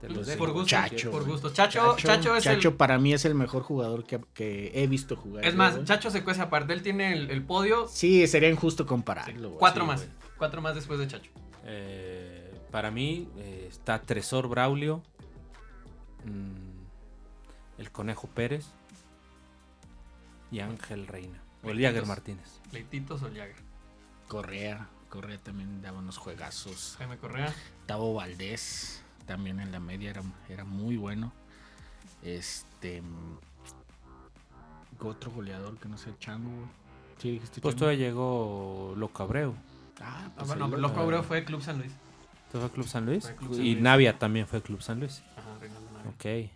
Te los dejo, por gusto, Chacho, por gusto. Chacho, Chacho, es Chacho el. para mí es el mejor jugador que, que he visto jugar. Es más, güey. Chacho se cuece aparte. Él tiene el, el podio. Sí, sería injusto compararlo. cuatro más. güey. Cuatro más después de Chacho. Eh, para mí eh, está Tresor Braulio, mm, el Conejo Pérez y Ángel Reina. O el Jagger Martínez. Leititos o Jagger. Correa. Correa también daba unos juegazos. Jaime Correa. Tavo Valdés. También en la media era, era muy bueno. Este. mm, Otro goleador que no sea Chango. güey. Sí, dijiste Pues Chango. todavía llegó Loco Abreu. Ah, Ah, pues bueno, ahí lo- Loco Abreu fue Club San Luis. ¿Tú fue Club San Luis? Fue Club San y Luis. Navia también fue Club San Luis. Ajá, Reinaldo Navia. Ok.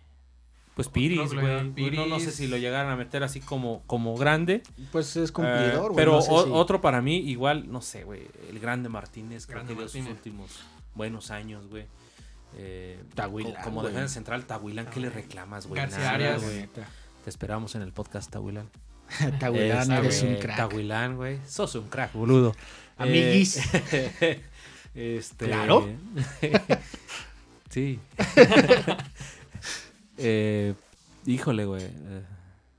Pues Piris, güey. No, no sé si lo llegaran a meter así como, como grande. Pues es Eh, cumplidor, güey, pero no sé o- si- otro para mí, igual, no sé, güey. El grande Martínez, creo Grande que dio sus últimos buenos años, güey. Eh, Tahuilán, co- como defensa central, Tahuilán, ¿qué le reclamas, güey? García Arias. Te esperamos en el podcast, Tahuilán. Tahuilán, Este, eres un crack. Tahuilán, güey. Sos un crack, boludo. Amiguis. Eh, este, Claro. sí. Eh, híjole, güey.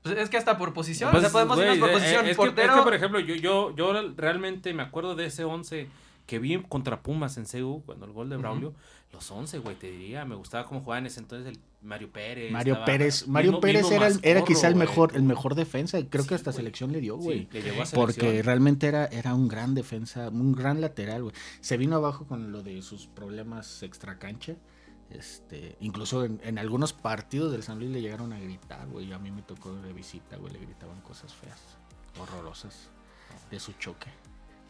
Pues es que hasta por posición. pues, o sea, podemos irnos por eh, posición. es, que, portero. es que, por ejemplo, yo, yo, yo realmente me acuerdo de ese 11 que vi contra Pumas en CU, cuando el gol de Braulio, los 11, güey, te diría. Me gustaba cómo jugaba en ese entonces el Mario Pérez. Mario estaba- Pérez, Mario mismo- Pérez mismo era, el- era quizá el mejor, el mejor defensa, creo Sí, que hasta güey. selección le dio, güey. Sí, Porque realmente era, era un gran defensa, un gran lateral, güey. Se vino abajo con lo de sus problemas extracancha. Este, incluso en, en algunos partidos del San Luis le llegaron a gritar, güey. A mí me tocó de visita, güey. Le gritaban cosas feas, horrorosas de su choque.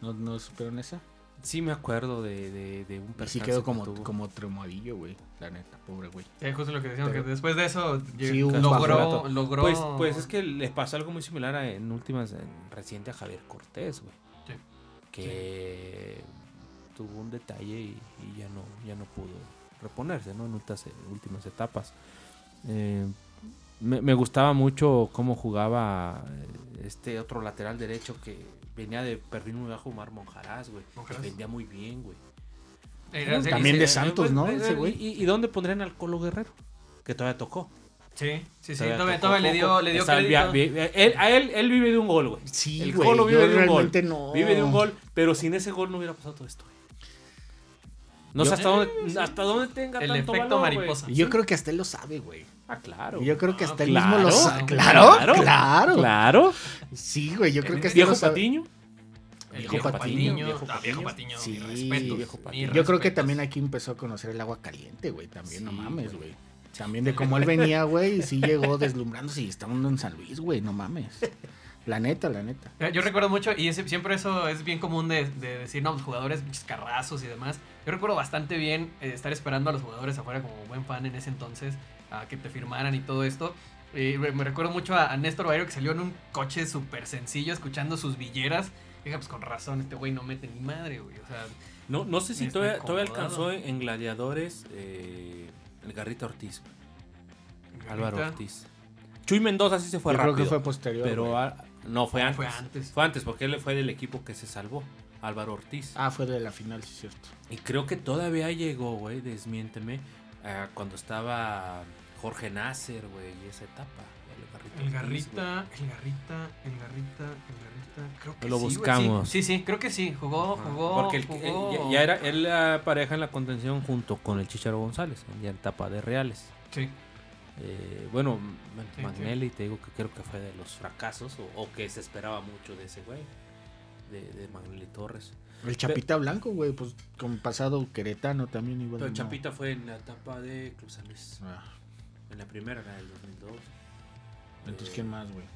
¿No, no supieron esa? Sí me acuerdo de, de, de un Y sí percance quedó que como, tuvo. como traumadillo, güey. La neta, pobre güey. Sí, justo lo que decíamos, Pero- que después de eso Sí, logró, logró... Pues, pues es que le pasó algo muy similar a- en últimas, en reciente a Javier Cortés, güey. Sí. Que tuvo un detalle y, y ya no, ya no pudo reponerse, ¿no? En últimas, últimas etapas. Eh, me, me gustaba mucho cómo jugaba eh, este otro lateral derecho que venía de perfil muy bajo, Omar Monjarás, güey. que Monjarás. Vendía muy bien, güey. Era- sí, También de Santos, ¿no? Ese güey. ¿Y, y dónde pondrían al Colo Guerrero? Que todavía tocó. Sí, sí, sí, Todavía todavía, tocó todavía le dio, poco. le dio crédito. él, a él, él vive de un gol, güey. Sí, el güey. Colo vive yo de un gol. realmente no. Vive de un gol, pero sin ese gol no hubiera pasado todo esto. güey. No sé hasta dónde, hasta dónde tenga El tanto efecto valor, mariposa. Y Yo creo que hasta él lo sabe, güey. Ah, claro. Yo creo que Ah, hasta él claro, mismo lo sabe. claro, Claro, claro. Claro. Sí, güey, yo creo que hasta él Viejo. Patiño. El Viejo viejo Patiño, Patiño. viejo Ah, viejo Patiño. Sí, mi respeto, viejo Patiño. Yo creo que también aquí empezó a conocer el agua caliente, güey. También, no mames, güey. güey. También de cómo él venía, güey, y sí llegó deslumbrándose y está uno en San Luis, güey, no mames. La neta, la neta. Eh, Yo recuerdo mucho, y ese- siempre eso es bien común de, de decir, no, los jugadores carrazos y demás. Yo recuerdo bastante bien eh, estar esperando a los jugadores afuera como buen fan en ese entonces, a que te firmaran y todo esto. Y me recuerdo mucho a, a Néstor Bairo que salió en un coche súper sencillo escuchando sus villeras. Y dije, pues con razón, este güey no mete ni madre, güey. O sea, No, no sé si todavía, todavía alcanzó en Gladiadores eh, el Garrita Ortiz. güey. Álvaro Ortiz. Chuy Mendoza sí se fue yo rápido. creo que fue posterior. Pero. No, fue antes. fue antes. Fue antes, porque él fue del equipo que se salvó. Álvaro Ortiz. Ah, fue de la final, sí, cierto. Y creo que todavía llegó, güey, desmiénteme, ah, cuando estaba Jorge Nasser, güey, y esa etapa. El Ortiz, garrita, el garrita, el garrita, el garrita. Creo que Lo sí, buscamos. Sí, sí, sí, creo que sí. Jugó, jugó. Porque el- jugó- eh, ya, ya era él la pareja en la contención junto con el Chicharo González, ya en etapa de Reales. Sí. Eh, bueno, Sí, Magnelli, te digo que creo que fue de los fracasos, o, o que se esperaba mucho de ese güey, de, de Magnelli Torres. El Chapita Blanco, güey, pues con pasado queretano también igual. Pero no. Chapita fue en la etapa de Club San Luis, Ah, en la primera, la del 2002. entonces, Eh, ¿quién más, güey?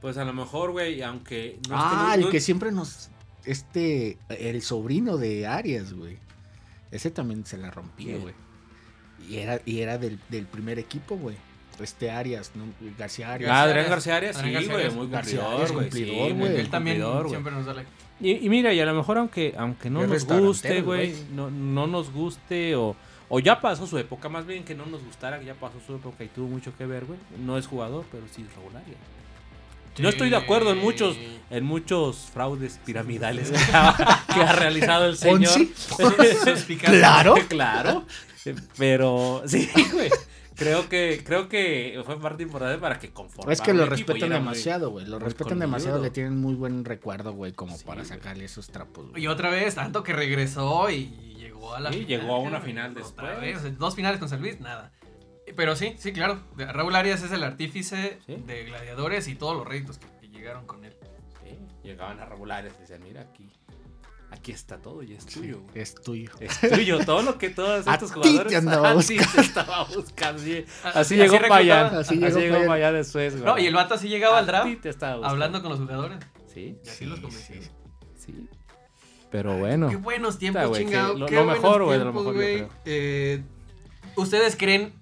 Pues a lo mejor, güey, aunque... no- ah, no- el no- que siempre nos. Este. El sobrino de Arias, güey. Ese también se la rompía, ¿Quién? güey. Y era, y era del, del primer equipo, güey. Este Arias, ¿no? García Arias. Ah, Adrián. García Arias, sí, güey, muy García cumplidor, güey. sí. Él también cumplidor, siempre nos da. Y, y mira, y a lo mejor aunque, aunque no nos guste, güey, no, no nos guste o, o ya pasó su época, más bien que no nos gustara, que ya pasó su época y tuvo mucho que ver, güey. No es jugador, pero sí es regularia. No estoy de acuerdo en muchos, en muchos fraudes piramidales que ha, que ha realizado el señor. Claro. claro. Pero sí, güey. Creo que, creo que fue parte importante para que conforme. Es que lo respetan demasiado, güey. Lo respetan demasiado. Le tienen muy buen recuerdo, güey, como Sí, para sacarle esos trapos. Y otra vez, tanto que regresó y llegó a la Sí, llegó a una final Otra después. vez, dos finales con San Luis, nada. Pero sí, sí, claro. Raúl Arias es el artífice Sí. de Gladiadores y todos los réditos que, que llegaron con él. Sí, llegaban a regulares y decían, mira, aquí, aquí está todo y es tuyo. Es tuyo. Es tuyo, todo lo que todos estos jugadores te andaba a ti te estaba buscando. sí. Así, Así llegó. Payán. Así Así, llegó llegó Payán. Después, güey. No, y el vato así llegaba al draft ti te estaba buscando. hablando con los jugadores. Sí, Y así los convenció. sí, sí. Pero bueno. Qué buenos tiempos, Puta, güey, chingado. que lo- qué lo buenos mejor, güey, lo mejor, yo güey. creo. Eh, ¿Ustedes creen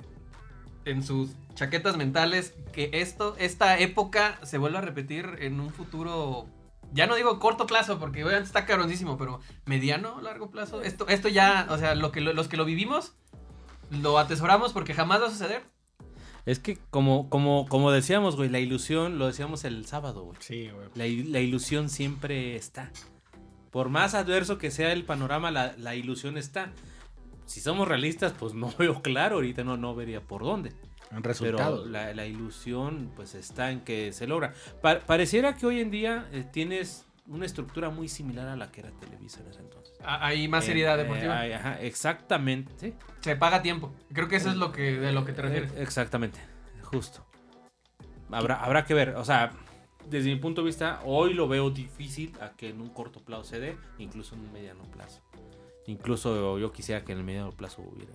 en sus chaquetas mentales que esto, esta época se vuelva a repetir en un futuro? Ya no digo corto plazo, porque obviamente está cabroncísimo, pero mediano, largo plazo. Esto, esto ya, o sea, lo que, lo- los que lo vivimos, lo atesoramos porque jamás va a suceder. Es que como, como, como decíamos, güey, la ilusión, lo decíamos el sábado, güey. Sí, güey. La, la ilusión siempre está. Por más adverso que sea el panorama, la, la ilusión está. Si somos realistas, pues no veo claro, ahorita no, no vería por dónde. En Pero resultados. la, la ilusión pues está en que se logra. Pa- pareciera que hoy en día eh, tienes una estructura muy similar a la que era Televisa en ese entonces. Ah, Hay más seriedad Eh, deportiva. eh, ajá, exactamente. sí. Se paga tiempo. Creo que eso es lo que de lo que te refieres. Eh, Exactamente, justo. Habrá, habrá que ver, o sea, desde mi punto de vista, hoy lo veo difícil a que en un corto plazo se dé, incluso en un mediano plazo. Incluso yo quisiera que en el mediano plazo hubiera.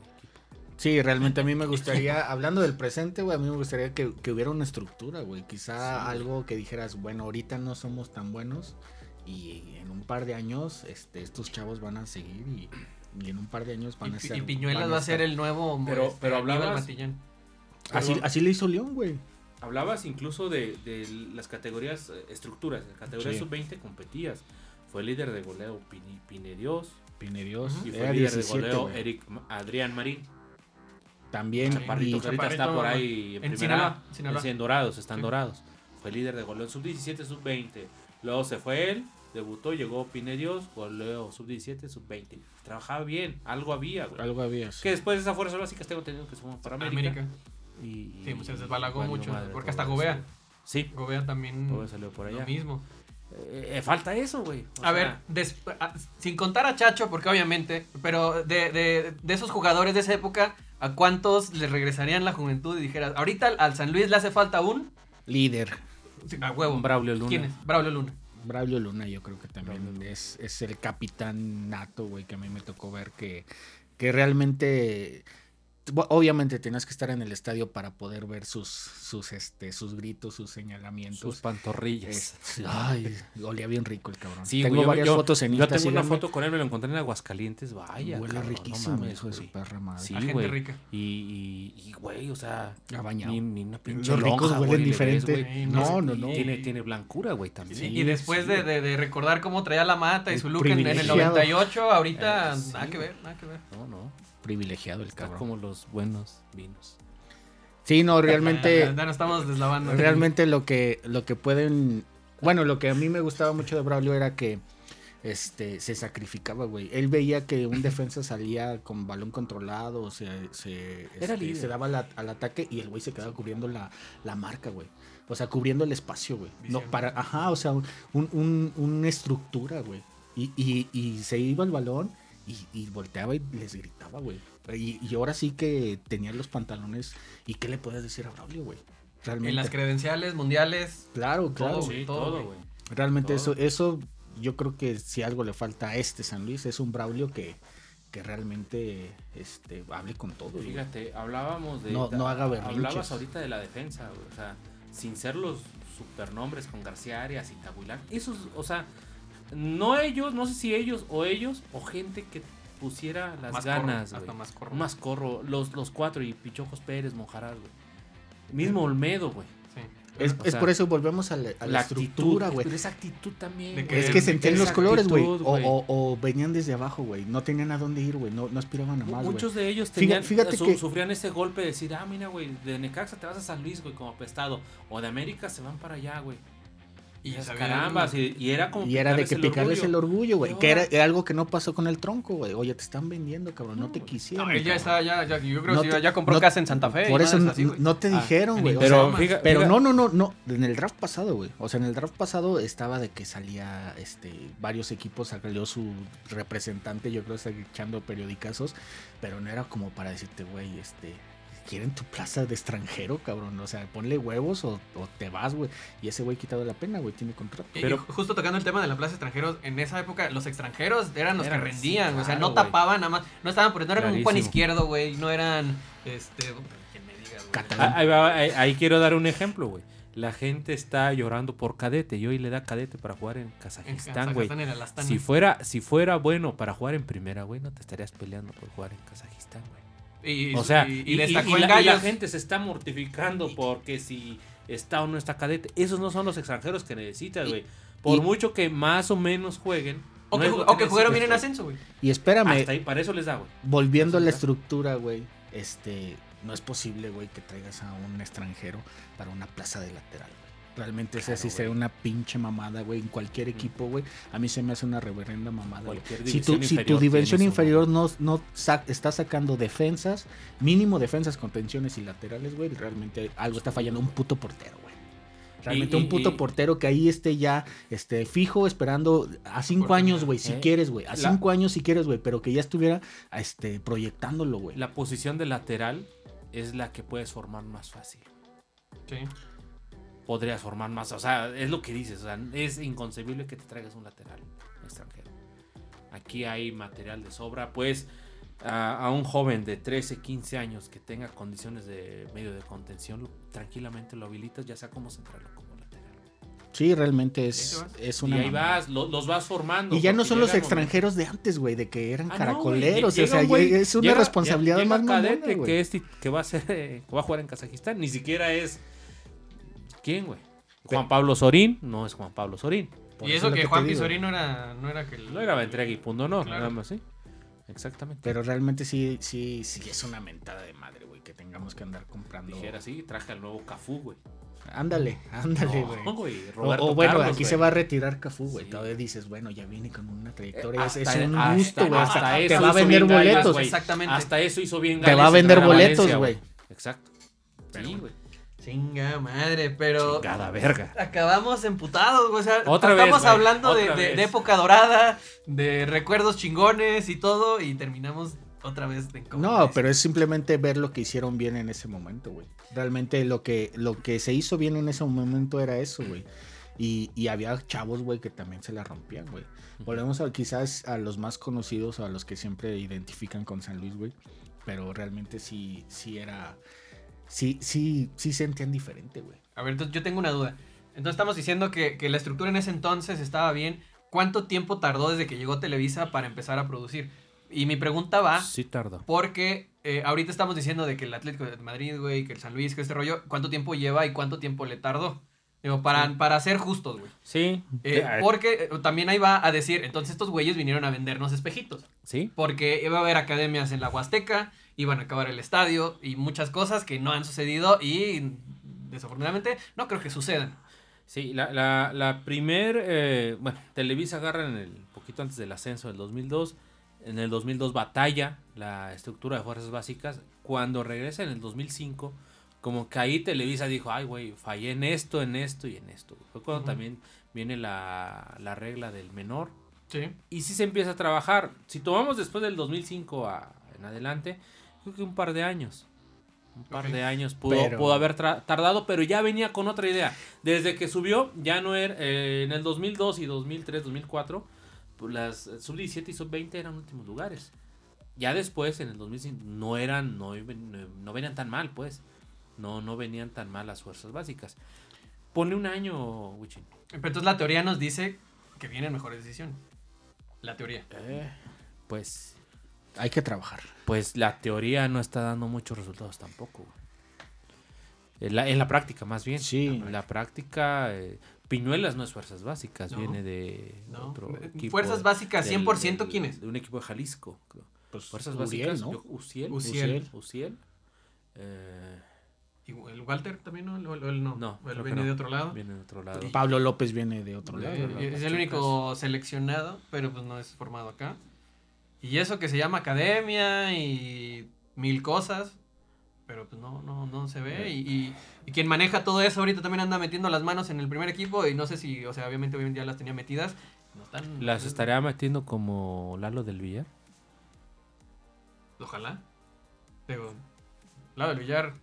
Sí, realmente a mí me gustaría, hablando del presente, güey, a mí me gustaría que, que hubiera una estructura, güey. Quizá Sí. algo que dijeras, bueno, ahorita no somos tan buenos y en un par de años este, estos chavos van a seguir y, y en un par de años van Y, a ser... y Piñuelas va a ser el nuevo Pero- este, pero hablabas- Matillán. Así, así le hizo León, güey. Hablabas incluso de, de las categorías, eh, estructuras. En categoría Sí. sub-20 competías. Fue líder de goleo Pini, Pine Dios Pine Dios. y fue Era líder 17, de goleo. Eric Adrián Marín. También. Chaparrito, y- está por ahí en, en primera. Sinaloa, en Dorados, están Sí. Dorados. Fue líder de goleo en sub-17, sub-20. Luego se fue él, debutó, llegó Pine Dios, goleo sub-17, sub-20. Trabajaba bien, algo había, güey. algo había. sí. Que después de esa fuerza básica tengo entendido que fue para América. América. Y, Sí, pues se desbalagó mucho, madre porque hasta. Gobea. Sí, Gobea también Gobea salió por allá. lo mismo. Eh, eh, falta eso, güey. O A sea, ver, des- a- sin contar a Chacho, porque obviamente, pero de, de- de esos jugadores de esa época, ¿a cuántos le regresarían la juventud y dijeras, ahorita al- San Luis le hace falta un Líder. sí, a huevo? Braulio Luna. ¿Quién es? Braulio Luna. Braulio Luna, yo creo que también es, es el capitán nato, güey, que a mí me tocó ver que, que realmente. Obviamente tenías que estar en el estadio para poder ver sus, sus, este, sus gritos, sus señalamientos. Sus pantorrillas. Ay, olía bien rico el cabrón. Sí, tengo yo- varias yo- fotos en Yo Insta, tengo una síganme. foto con él, me lo encontré en Aguascalientes. Vaya, Huele cabrón, no riquísimo, mames, hijo de su perra madre. Sí, gente güey. rica. Y, y, y, güey, o sea, Ha bañado. ni, ni una pinche Los ricos lonja, huelen ves, diferente. güey. No, no, no, no. Tiene, tiene blancura, güey, también. Sí, Sí, y después sí. de, de- de recordar cómo traía la mata y El su look en, en el privilegiado. 98, ahorita Eh, sí, nada que ver, nada que ver. No, no. Privilegiado el Está cabrón. como los buenos vinos. Sí, no, Ya, realmente. ya nos estamos deslavando. Realmente lo que, lo que pueden. Bueno, lo que a mí me gustaba mucho de Braulio era que este se sacrificaba, güey. Él veía que un defensa salía con balón controlado, o sea, se, Era este, líder. se daba la- al ataque y el güey se quedaba cubriendo la, la marca, güey. O sea, cubriendo el espacio, güey. No, para, ajá, o sea, un, un- una estructura, güey. Y, y, y se iba el balón y, y volteaba y les gritaba, güey. Y, y ahora sí que tenía los pantalones. ¿Y qué le puedes decir a Braulio, güey? Realmente. En las credenciales mundiales, Claro, claro. Todo, güey. Sí, todo, güey. Realmente todo. eso, eso, yo creo que si algo le falta a este San Luis, es un Braulio que, que realmente este, hable con todo. güey. Fíjate, hablábamos de. No- no haga berrinches. Hablabas ahorita de la defensa, güey. O sea, sin ser los supernombres con García Arias y Tahuilán. Esos, o sea, no ellos, no sé si ellos o ellos o gente que pusiera las más ganas, corro, hasta más corro. Más corro, los, los cuatro y Pichojos Pérez, Monjaraz, güey. Mismo Olmedo, güey. Sí. Es, es sea, por eso volvemos a la, a la estructura, actitud, güey. Pero esa actitud también, De güey. que- Es que sentían los colores, güey. O, o- o venían desde abajo, güey. No tenían a dónde ir, güey. No, no aspiraban a más, güey. Muchos de ellos Fíjate- tenían, fíjate su- que- sufrían ese golpe de decir, ah, mira, güey, de Necaxa te vas a San Luis, güey, como apestado. O de América se van para allá, güey. Y Y sabían- caramba, y, y era como Y era de que picarles el orgullo, güey. Y Que era, algo que no pasó con el tronco, güey. Oye, te están vendiendo, cabrón. No, No, te quisieron. No, él ya está, ya, ya, yo creo No que ya, te- ya compró no- casa en Santa Fe. Por eso no, así, güey. no te Ah, dijeron, güey. o Pero sea, fíjate, Pero fíjate- no, no, no, no. En el draft pasado, güey. O sea, en el draft pasado estaba de que salía este varios equipos, salió su representante, yo creo, está echando periodicazos, pero no era como para decirte, güey, este, quieren tu plaza de extranjero, cabrón. O sea, ponle huevos o, o te vas, güey. Y ese güey quitado la pena, güey, tiene contrato. Pero- y justo tocando el tema de la plaza de extranjeros, en esa época los extranjeros eran los Eran- que rendían, sí, o sea, no tapaban nada más, no estaban por no eran un Juan Clarísimo. Izquierdo, güey, no eran este, quien me diga. Ah, Ahí, va, ahí- ahí quiero dar un ejemplo, güey. La gente está llorando por cadete y hoy le da cadete para jugar en Kazajistán, güey. Si fuera, si fuera bueno para jugar en primera, güey, no te estarías peleando por jugar en Kazajistán, güey. Y, O sea, y, y, y destacó y en la, y la Gallos. gente se está mortificando porque si está o no está cadete. Esos no son los extranjeros que necesitas, güey. Por y- mucho que más o menos jueguen. o no que, o que jugaron bien en ascenso, güey. Y espérame. Hasta ahí, para eso les da, güey. volviendo a la estructura, güey, este, no es posible, güey, que traigas a un extranjero para una plaza de lateral, güey. Realmente esa Claro, sí sería una pinche mamada, güey, en cualquier equipo, güey. A mí se me hace una reverenda mamada. Cualquier Si tu, división si tu dimensión inferior no, no sa- está sacando defensas, mínimo defensas, contenciones y laterales, güey, realmente algo está fallando. Un puto portero, güey. Realmente Y- un puto y- portero que ahí esté ya este, fijo esperando a cinco años, güey, si Eh, quieres, güey. A la- cinco años si quieres, güey, pero que ya estuviera este, proyectándolo, güey. La posición de lateral es la que puedes formar más fácil. Sí. Podrías formar más, o sea, es lo que dices, o sea, es inconcebible que te traigas un lateral extranjero. Aquí hay material de sobra, pues a, a un joven de 13, 15 años que tenga condiciones de medio de contención, lo- tranquilamente lo habilitas, ya sea como central o como lateral. Sí, realmente Ahí es, es Y una. ahí mamada. vas, lo- los vas formando. Y ya no son los llega extranjeros de antes, güey, de que eran Ah, caracoleros. o sea, llega es una llega- responsabilidad llega más mamona, cadete que, es ti- que va a ser eh, que va a jugar en Kazajistán, ni siquiera es ¿quién, güey? Juan Pablo Sorín, no es Juan Pablo Sorín. Y eso que te Juan. Pizorín no era, no era que el- No era Ventregui, punto no, Claro. nada más, sí. Exactamente. Pero realmente sí, sí, sí es una mentada de madre, güey, que tengamos que andar comprando. Dijera así, traje al nuevo Cafú, güey. Ándale, ándale, güey. No, O, Roberto o bueno, Carlos, aquí se va a retirar Cafú, güey. Sí. Todavía dices, bueno, ya viene con una trayectoria. Eh, es, un hasta- gusto, güey. hasta Hasta te va a vender boletos. güey. Exactamente. Hasta eso hizo bien Te Gales va a en vender boletos, güey. Exacto. Pero Sí, bueno. güey. Chinga madre, pero. Chingada verga. Acabamos emputados, güey. O sea, Otra vez, estamos hablando de, otra de- vez. de época dorada, de recuerdos chingones y todo, y terminamos otra vez en No, pero es simplemente ver lo que hicieron bien en ese momento, güey. Realmente lo que, lo que se hizo bien en ese momento era eso, güey. Y, y había chavos, güey, que también se la rompían, güey. Volvemos a quizás a los más conocidos o a los que siempre identifican con San Luis, güey. Pero realmente sí, sí era. Sí, sí, sí sentían diferente, güey. A ver, entonces yo tengo una duda. Entonces estamos diciendo que, que la estructura en ese entonces estaba bien. ¿Cuánto tiempo tardó desde que llegó Televisa para empezar a producir? Y mi pregunta va Sí tardó. porque eh, ahorita estamos diciendo de que el Atlético de Madrid, güey, que el San Luis, que este rollo, ¿cuánto tiempo lleva y cuánto tiempo le tardó? Digo, para, para ser justos, güey. Sí. Eh, Eh, porque también ahí va a decir, entonces estos güeyes vinieron a vendernos espejitos. Sí. Porque iba a haber academias en la Huasteca, iban a acabar el estadio y muchas cosas que no han sucedido y desafortunadamente no creo que sucedan. Sí, la, la, la primer, eh, bueno, Televisa agarra en el poquito antes del ascenso del 2002, en el 2002 batalla la estructura de fuerzas básicas, cuando regresa en el 2005, como que ahí Televisa dijo, ay güey, fallé en esto, en esto y en esto. Fue cuando también viene la, la regla del menor, Sí. y sí se empieza a trabajar. Si tomamos después del 2005 a- en adelante, creo que un par de años. Un par de años pudo, Pero- pudo haber tardado, pero ya venía con otra idea. Desde que subió, ya no era. eh, en el 2002 y 2003, 2004, pues las eh, sub-17 y sub-20 eran últimos lugares. Ya después, en el 2005, no eran. No, no, no venían tan mal, pues. No, no venían tan mal las fuerzas básicas. Pone un año, Wichin. Pero entonces la teoría nos dice que vienen mejores decisiones. La teoría. Pues. Hay que trabajar. Pues la teoría no está dando muchos resultados tampoco. En la, en la práctica, más bien. Sí. En la práctica, eh, Piñuelas no es Fuerzas Básicas, No. viene de No. otro Eh, equipo. Fuerzas Básicas, del- 100% del- ¿quién es? De un equipo de Jalisco, creo. Pues, Fuerzas Uriel, Básicas, ¿no? yo- Uciel. Uciel. Uciel. Eh, ¿Y el Walter también no? ¿O él no? No, ¿Él viene no. de otro lado? viene de otro lado. Pablo López viene de otro lado. Eh, es el único seleccionado, pero pues no es formado acá. Y eso que se llama academia y mil cosas, pero pues no, no, no se ve. Y, y- y quien maneja todo eso ahorita también anda metiendo las manos en el primer equipo y no sé si, o sea, obviamente hoy en día las tenía metidas. No están, ¿Las estaría metiendo como Lalo del Villar? Ojalá. Digo, lado del billar.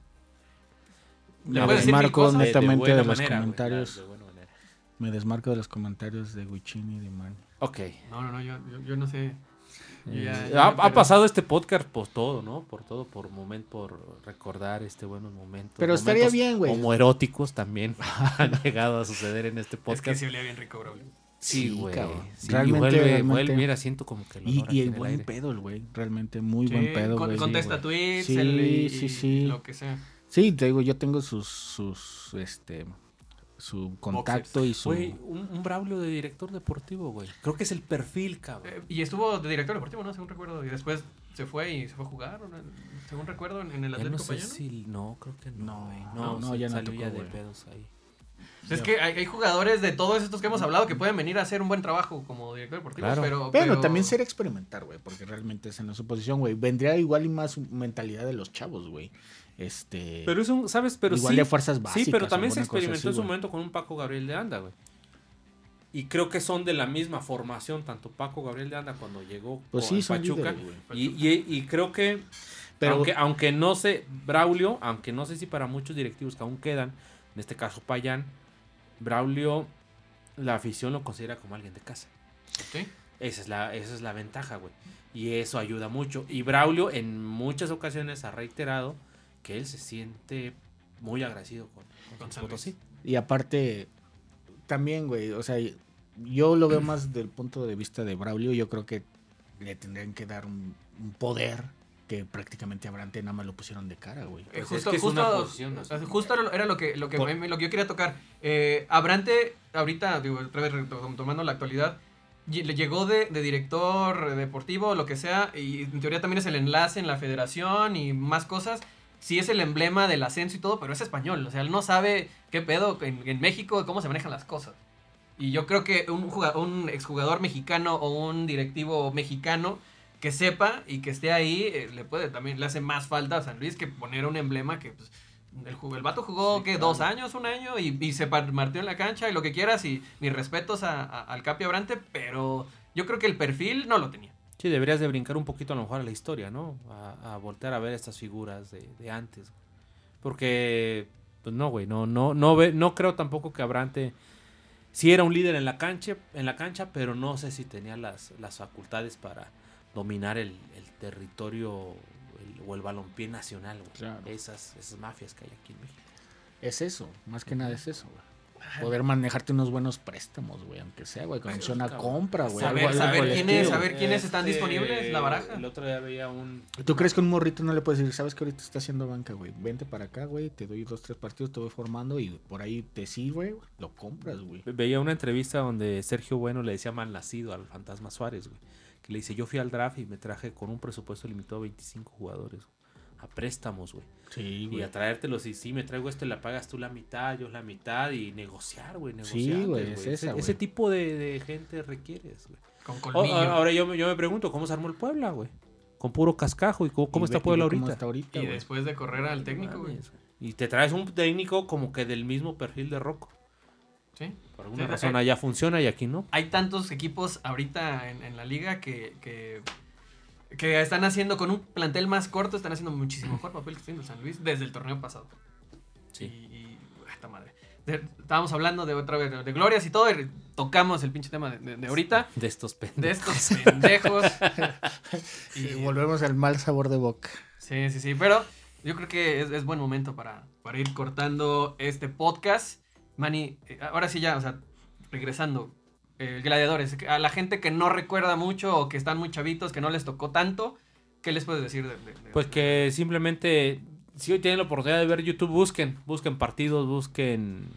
Me desmarco netamente de, los manera, comentarios. de. Me desmarco de los comentarios de Wichini y de Manny. Ok. No, no, no, yo, yo, yo no sé. Yo ya- ya ha, pasado este podcast por todo, ¿no? Por todo, por momento, por recordar este buenos momentos. Pero estaría bien, güey. Homoeróticos también han llegado a suceder en este Es que podcast. sí olía bien rico, bro. Sí, güey. Sí, Realmente, y vuelve, realmente. vuelve, mira, siento como que el Y, y el en el buen pedo, el güey. Realmente muy Sí, buen pedo, con- güey. contesta Sí, tweets, Sí, el- y, sí, y sí. lo que sea. Sí, te digo, yo tengo sus, sus, este, su contacto y su... Güey, un, un Braulio de director deportivo, güey. Creo que es el perfil, cabrón. Eh, y estuvo de director deportivo, ¿no? Según recuerdo. Y después se fue y se fue a jugar, ¿no? según recuerdo, en, en el Atlético no sé Payano. si... No, creo que no, No, güey. no, ya no salió tocó, ya de güey. pedos ahí. Pues es que hay, hay jugadores de todos estos que hemos hablado que pueden venir a hacer un buen trabajo como director deportivo, Claro. pero, Pero, pero- también sería experimentar, güey, porque realmente es en su posición, güey. Vendría igual y más mentalidad de los chavos, güey. Este. Pero es un, ¿sabes? Pero igual sí. de fuerzas básicas. Sí, pero también se experimentó así, en su güey. momento con un Paco Gabriel de Anda, güey. Y creo que son de la misma formación, tanto Paco Gabriel de Anda cuando llegó Pues con sí, son Pachuca. líderes, y, y- y creo que, Pero- aunque, aunque no sé, Braulio, aunque no sé si para muchos directivos que aún quedan, en este caso Payán, Braulio, la afición lo considera como alguien de casa. Sí. Esa es la, esa es la ventaja, güey. Y eso ayuda mucho. Y Braulio en muchas ocasiones ha reiterado que él se siente muy agradecido con, con Con Potosí. Y aparte, también, güey, o sea, yo lo veo más del punto de vista de Braulio. Yo creo que le tendrían que dar un, un poder que prácticamente a Brante nada más lo pusieron de cara, güey. Eh, Pues es justo, que justo, una posición, ¿no? o sea, justo era lo- que, lo que, Por- me- lo que yo quería tocar. Eh, Abrante, ahorita, digo, otra vez tomando la actualidad, le llegó de, de director deportivo, lo que sea, y en teoría también es el enlace en la federación y más cosas. Sí es el emblema del ascenso y todo, pero es español. O sea, él no sabe qué pedo en, en México, cómo se manejan las cosas. Y yo creo que un, juga- un exjugador mexicano o un directivo mexicano que sepa y que esté ahí, eh, le puede también, le hace más falta a San Luis que poner un emblema que pues, el, el vato jugó Sí, claro. dos años, un año y, y se par- partió en la cancha y lo que quieras y mis respetos a- a- al Capi Abrante, pero yo creo que el perfil no lo tenía. Sí, deberías de brincar un poquito a lo mejor a la historia, ¿no? A, a voltear a ver estas figuras de, de antes. Porque, pues no, güey, no, no, no, ve, no creo tampoco que Abrante sí era un líder en la cancha, en la cancha, pero no sé si tenía las, las facultades para dominar el, el territorio el- o el balompié nacional, güey. Claro. Esas, esas mafias que hay aquí en México. Es eso, más que nada es eso, güey. Poder manejarte unos buenos préstamos, güey, aunque sea, güey, con Ay, opción a cabrón. compra, güey. Saber- saber por el quién es, estilo, saber quiénes están disponibles, la baraja. Este, El otro día veía un... ¿Tú crees que un morrito no le puedes decir, sabes que ahorita está haciendo banca, güey? Vente para acá, güey, te doy dos, tres partidos, te voy formando y por ahí te sirve, güey, lo compras, güey. Veía una entrevista donde Sergio Bueno le decía mal nacido al Fantasma Suárez, güey. Que le dice, yo fui al draft y me traje con un presupuesto limitado a 25 jugadores. güey, A préstamos, güey. Sí, Y güey. a traértelos y sí, me traigo este, la pagas tú la mitad, yo la mitad y negociar, güey. Sí, Negociar, güey, es ese, güey. ese tipo de, de gente requieres, güey. Con O- colmillo. ahora yo, me- yo me pregunto, ¿cómo se armó el Puebla, güey? Con puro cascajo. ¿Y cómo, cómo Y está ve- y Puebla ahorita? está ahorita, y después de correr al técnico, güey. Y te traes un técnico como que del mismo perfil de Rocco. Sí. Por alguna Sí, razón eh, allá funciona y aquí no. hay tantos equipos ahorita en, en la liga que, que, que están haciendo con un plantel más corto, están haciendo muchísimo mejor papel que está haciendo San Luis desde el torneo pasado. Sí. Y, y esta madre. De- estábamos hablando de otra vez de, de glorias y todo, y tocamos el pinche tema de, de- de ahorita, De estos pendejos. de estos pendejos. Y Y- volvemos al mal sabor de boca. Sí, sí, sí, pero yo creo que es, es buen momento para, para ir cortando este podcast. Manny, eh, ahora sí ya, o sea, regresando, eh, gladiadores, a la gente que no recuerda mucho o que están muy chavitos, que no les tocó tanto, ¿qué les puedes decir? De, de- de- Pues que simplemente, si hoy tienen la oportunidad de ver YouTube, busquen, busquen partidos, busquen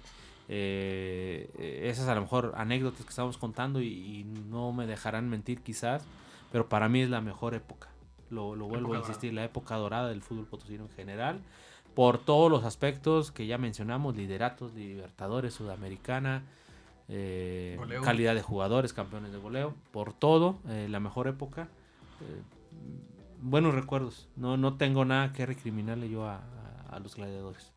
eh, esas a lo mejor anécdotas que estamos contando y, y no me dejarán mentir quizás, pero para mí es la mejor época. Lo, lo vuelvo a insistir, la época dorada del fútbol potosino en general, por todos los aspectos que ya mencionamos, lideratos, libertadores, sudamericana, eh, calidad de jugadores, campeones de goleo, por todo, eh, la mejor época. eh, buenos recuerdos. No, no tengo nada que recriminarle yo a, a- a los gladiadores.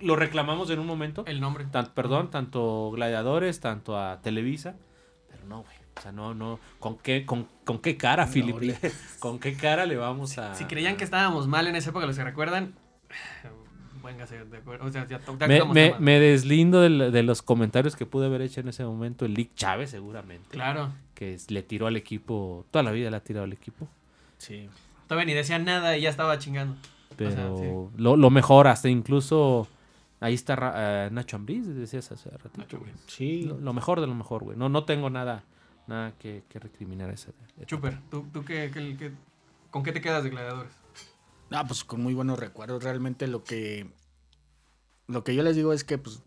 Lo reclamamos en un momento. el nombre. Tan- perdón, tanto gladiadores, tanto a Televisa. Pero no, güey. O sea, no, no. ¿Con qué, con, con qué cara, No, Philip? ¿Con qué cara le vamos a.? Si creían que estábamos mal en esa época, los que recuerdan, véngase de acuerdo. O sea, ya, Me, me- me deslindo de, los comentarios que pude haber hecho en ese momento el Lick Chávez, seguramente. Claro. Que es- le tiró al equipo. Toda la vida le ha tirado al equipo. Sí. Todavía ni decían nada y ya estaba chingando. Pero sí. lo, lo mejor, hasta incluso. Ahí está eh, Nacho Ambriz, decías hace ratito. Nacho Ambriz. Sí. Lo, lo mejor de lo mejor, güey. No, no tengo nada, nada que, que recriminar a esa. etapa. Chuper, ¿tú, tú qué, qué- qué- con qué te quedas de gladiadores? Ah, pues con muy buenos recuerdos. Realmente lo que. Lo que yo les digo es que, pues.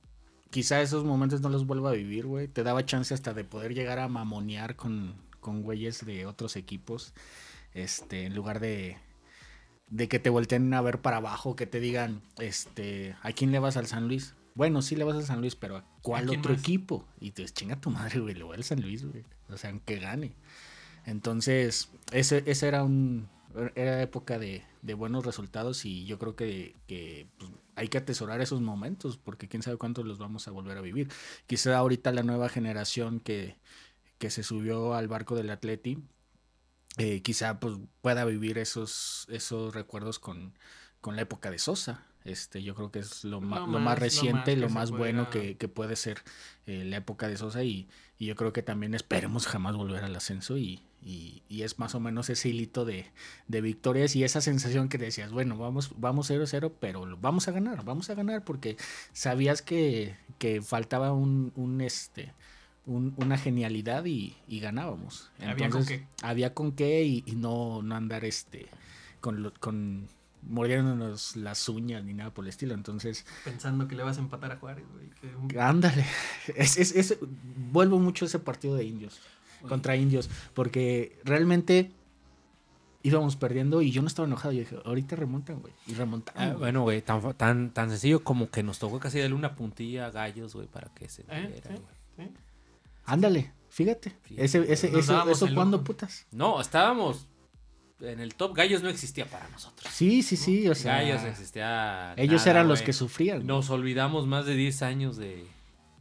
Quizá esos momentos no los vuelva a vivir, güey. Te daba chance hasta de poder llegar a mamonear con, con güeyes de otros equipos. Este, en lugar de. De que te volteen a ver para abajo, que te digan, este, ¿a quién le vas al San Luis? bueno, sí le vas a San Luis, pero ¿a cuál otro más? equipo? Y te chinga tu madre, güey, le voy al San Luis, güey. O sea, aunque gane. Entonces, ese, ese era un era época de, de buenos resultados y yo creo que, que, pues, hay que atesorar esos momentos porque quién sabe cuántos los vamos a volver a vivir. Quizá ahorita la nueva generación que, que se subió al barco del Atleti, eh, quizá pues, pueda vivir esos, esos recuerdos con, con la época de Sosa. Este, yo creo que es lo, ma- Lo lo más- más lo reciente, más lo más, bueno pueda- que, que puede ser eh, la época de Sosa y, y yo creo que también esperemos jamás volver al ascenso y, y- y es más o menos ese hilito de, de victorias y esa sensación que decías, bueno, vamos, vamos 0-0, pero vamos a ganar, vamos a ganar porque sabías que, que faltaba un, un, este, un- una genialidad y, y ganábamos. Había con qué. Había con qué y, y no, no andar este con, lo- con mordiéndonos las uñas ni nada por el estilo. Entonces, Pensando que le vas a empatar a Juárez, güey. que ándale. Es, es- es- vuelvo mucho a ese partido de indios contra indios porque realmente íbamos perdiendo y yo no estaba enojado. Yo dije, ahorita remontan, güey. Y remontaron. Ah, bueno, güey, tan, tan, tan sencillo como que nos tocó casi darle una puntilla a gallos, güey, para que se ¿Eh? ¿Sí? Ándale, fíjate. Fíjate. Ese, ese, eso, eso cuando putas. No, estábamos en el top. Gallos no existía para nosotros. Sí, sí, sí. O sea, Gallos existía. ellos nada, eran los que sufrían. Nos olvidamos más de 10 años de,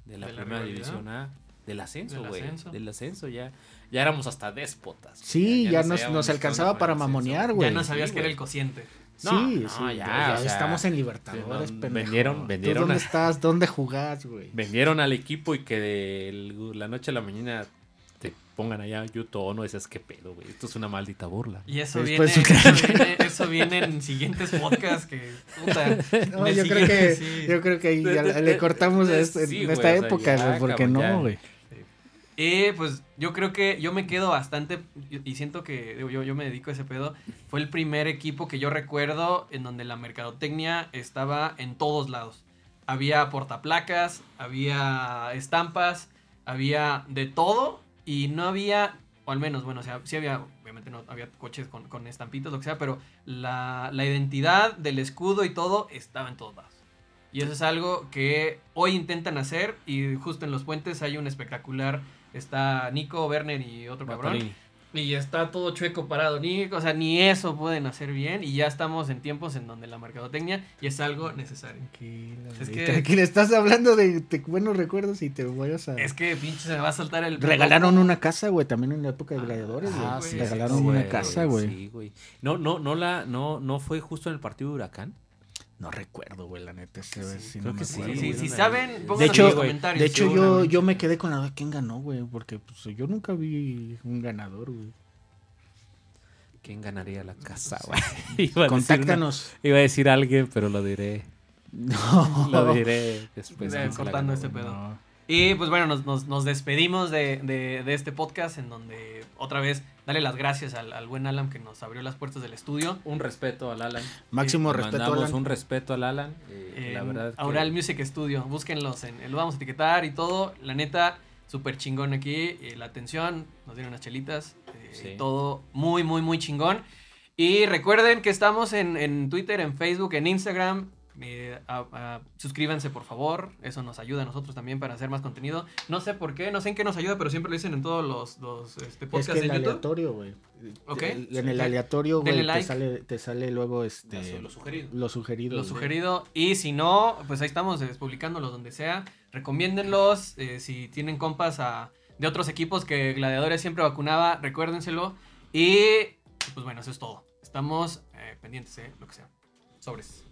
de la De primera división A. Del ascenso, güey. Del ascenso, ya. Ya éramos hasta déspotas. güey. Sí, ya, nos, nos alcanzaba para mamonear, güey. Ya no sabías sí, que era el cociente. Sí, No, sí, no, ya, ya, ya o sea, estamos en sí, Libertadores, no, pendejo. vendieron- ¿Tú vendieron ¿Dónde a- estás? ¿Dónde jugás, güey? Vendieron al equipo y que de el- la noche a la mañana te pongan allá Yuto Ono, dices, qué pedo, güey. Esto es una maldita burla. Y eso viene, eso viene, eso viene en siguientes podcasts que, puta, No, yo creo que, sí. yo creo que ahí ya le cortamos a este- Sí, en güey, esta o sea, época, porque cabrón, no, güey. Y pues yo creo que yo me quedo bastante, y siento que digo, yo, yo me dedico a ese pedo, fue el primer equipo que yo recuerdo en donde la mercadotecnia estaba en todos lados. Había portaplacas, había estampas, había de todo y no había, o al menos, bueno, o sí había, obviamente no había coches con, con estampitas, lo que sea, pero la, la identidad del escudo y todo estaba en todos lados. Y eso es algo que hoy intentan hacer y justo en los puentes hay un espectacular, está Nico, Werner y otro cabrón. Y está todo chueco parado, ni, o sea, ni eso pueden hacer bien y ya estamos en tiempos en donde la mercadotecnia y es algo necesario. Tranquila, Es que- tranquila, estás hablando de, de buenos recuerdos y te voy a... Es que pinche se me va a saltar el... Regalaron una casa, güey, también en la época de gladiadores, güey. Ah, sí, Regalaron sí, una güey, casa, güey. Sí, güey. No, no, no la, no, no fue justo en el partido de Huracán. No recuerdo, güey, la neta. ese, Sí, creo no que sí, acuerdo, Sí, güey. si saben, De De en hecho, los comentarios. de hecho yo, yo me quedé con la de quién ganó, güey, porque pues, yo nunca vi un ganador, güey. ¿Quién ganaría la casa, güey? Iba a decir una- Contáctanos. Iba a decir alguien, pero lo diré. No. Lo diré después. Cortando este pedo. No. Y pues bueno, nos, nos- nos despedimos de, de- de este podcast en donde otra vez darle las gracias al, al buen Alan que nos abrió las puertas del estudio. Un respeto al Alan. Máximo respeto, mandamos Alan. un respeto al Alan. eh, la verdad. que- Aural Music Studio. Búsquenlos, en, lo vamos a etiquetar y todo. La neta, súper chingón aquí. eh, la atención, nos dieron unas chelitas. eh, Sí. Todo muy, muy, muy chingón. Y recuerden que estamos en, en Twitter, en Facebook, en Instagram. Eh, a- a- suscríbanse por favor, eso nos ayuda a nosotros también para hacer más contenido. No sé por qué, no sé en qué nos ayuda, pero siempre lo dicen en todos los, los este, Es podcasts que el en YouTube. aleatorio, güey. El- En el aleatorio, güey, te like. sale, te sale luego este, Eso, lo sugerido. lo sugerido. Lo sugerido. Y si no, pues ahí estamos eh, publicándolos donde sea. Recomiéndenlos. eh, si tienen compas a- de otros equipos que Gladiadores siempre vacunaba, recuérdenselo. Y pues bueno, eso es todo. Estamos eh, pendientes, eh, lo que sea. Sobres.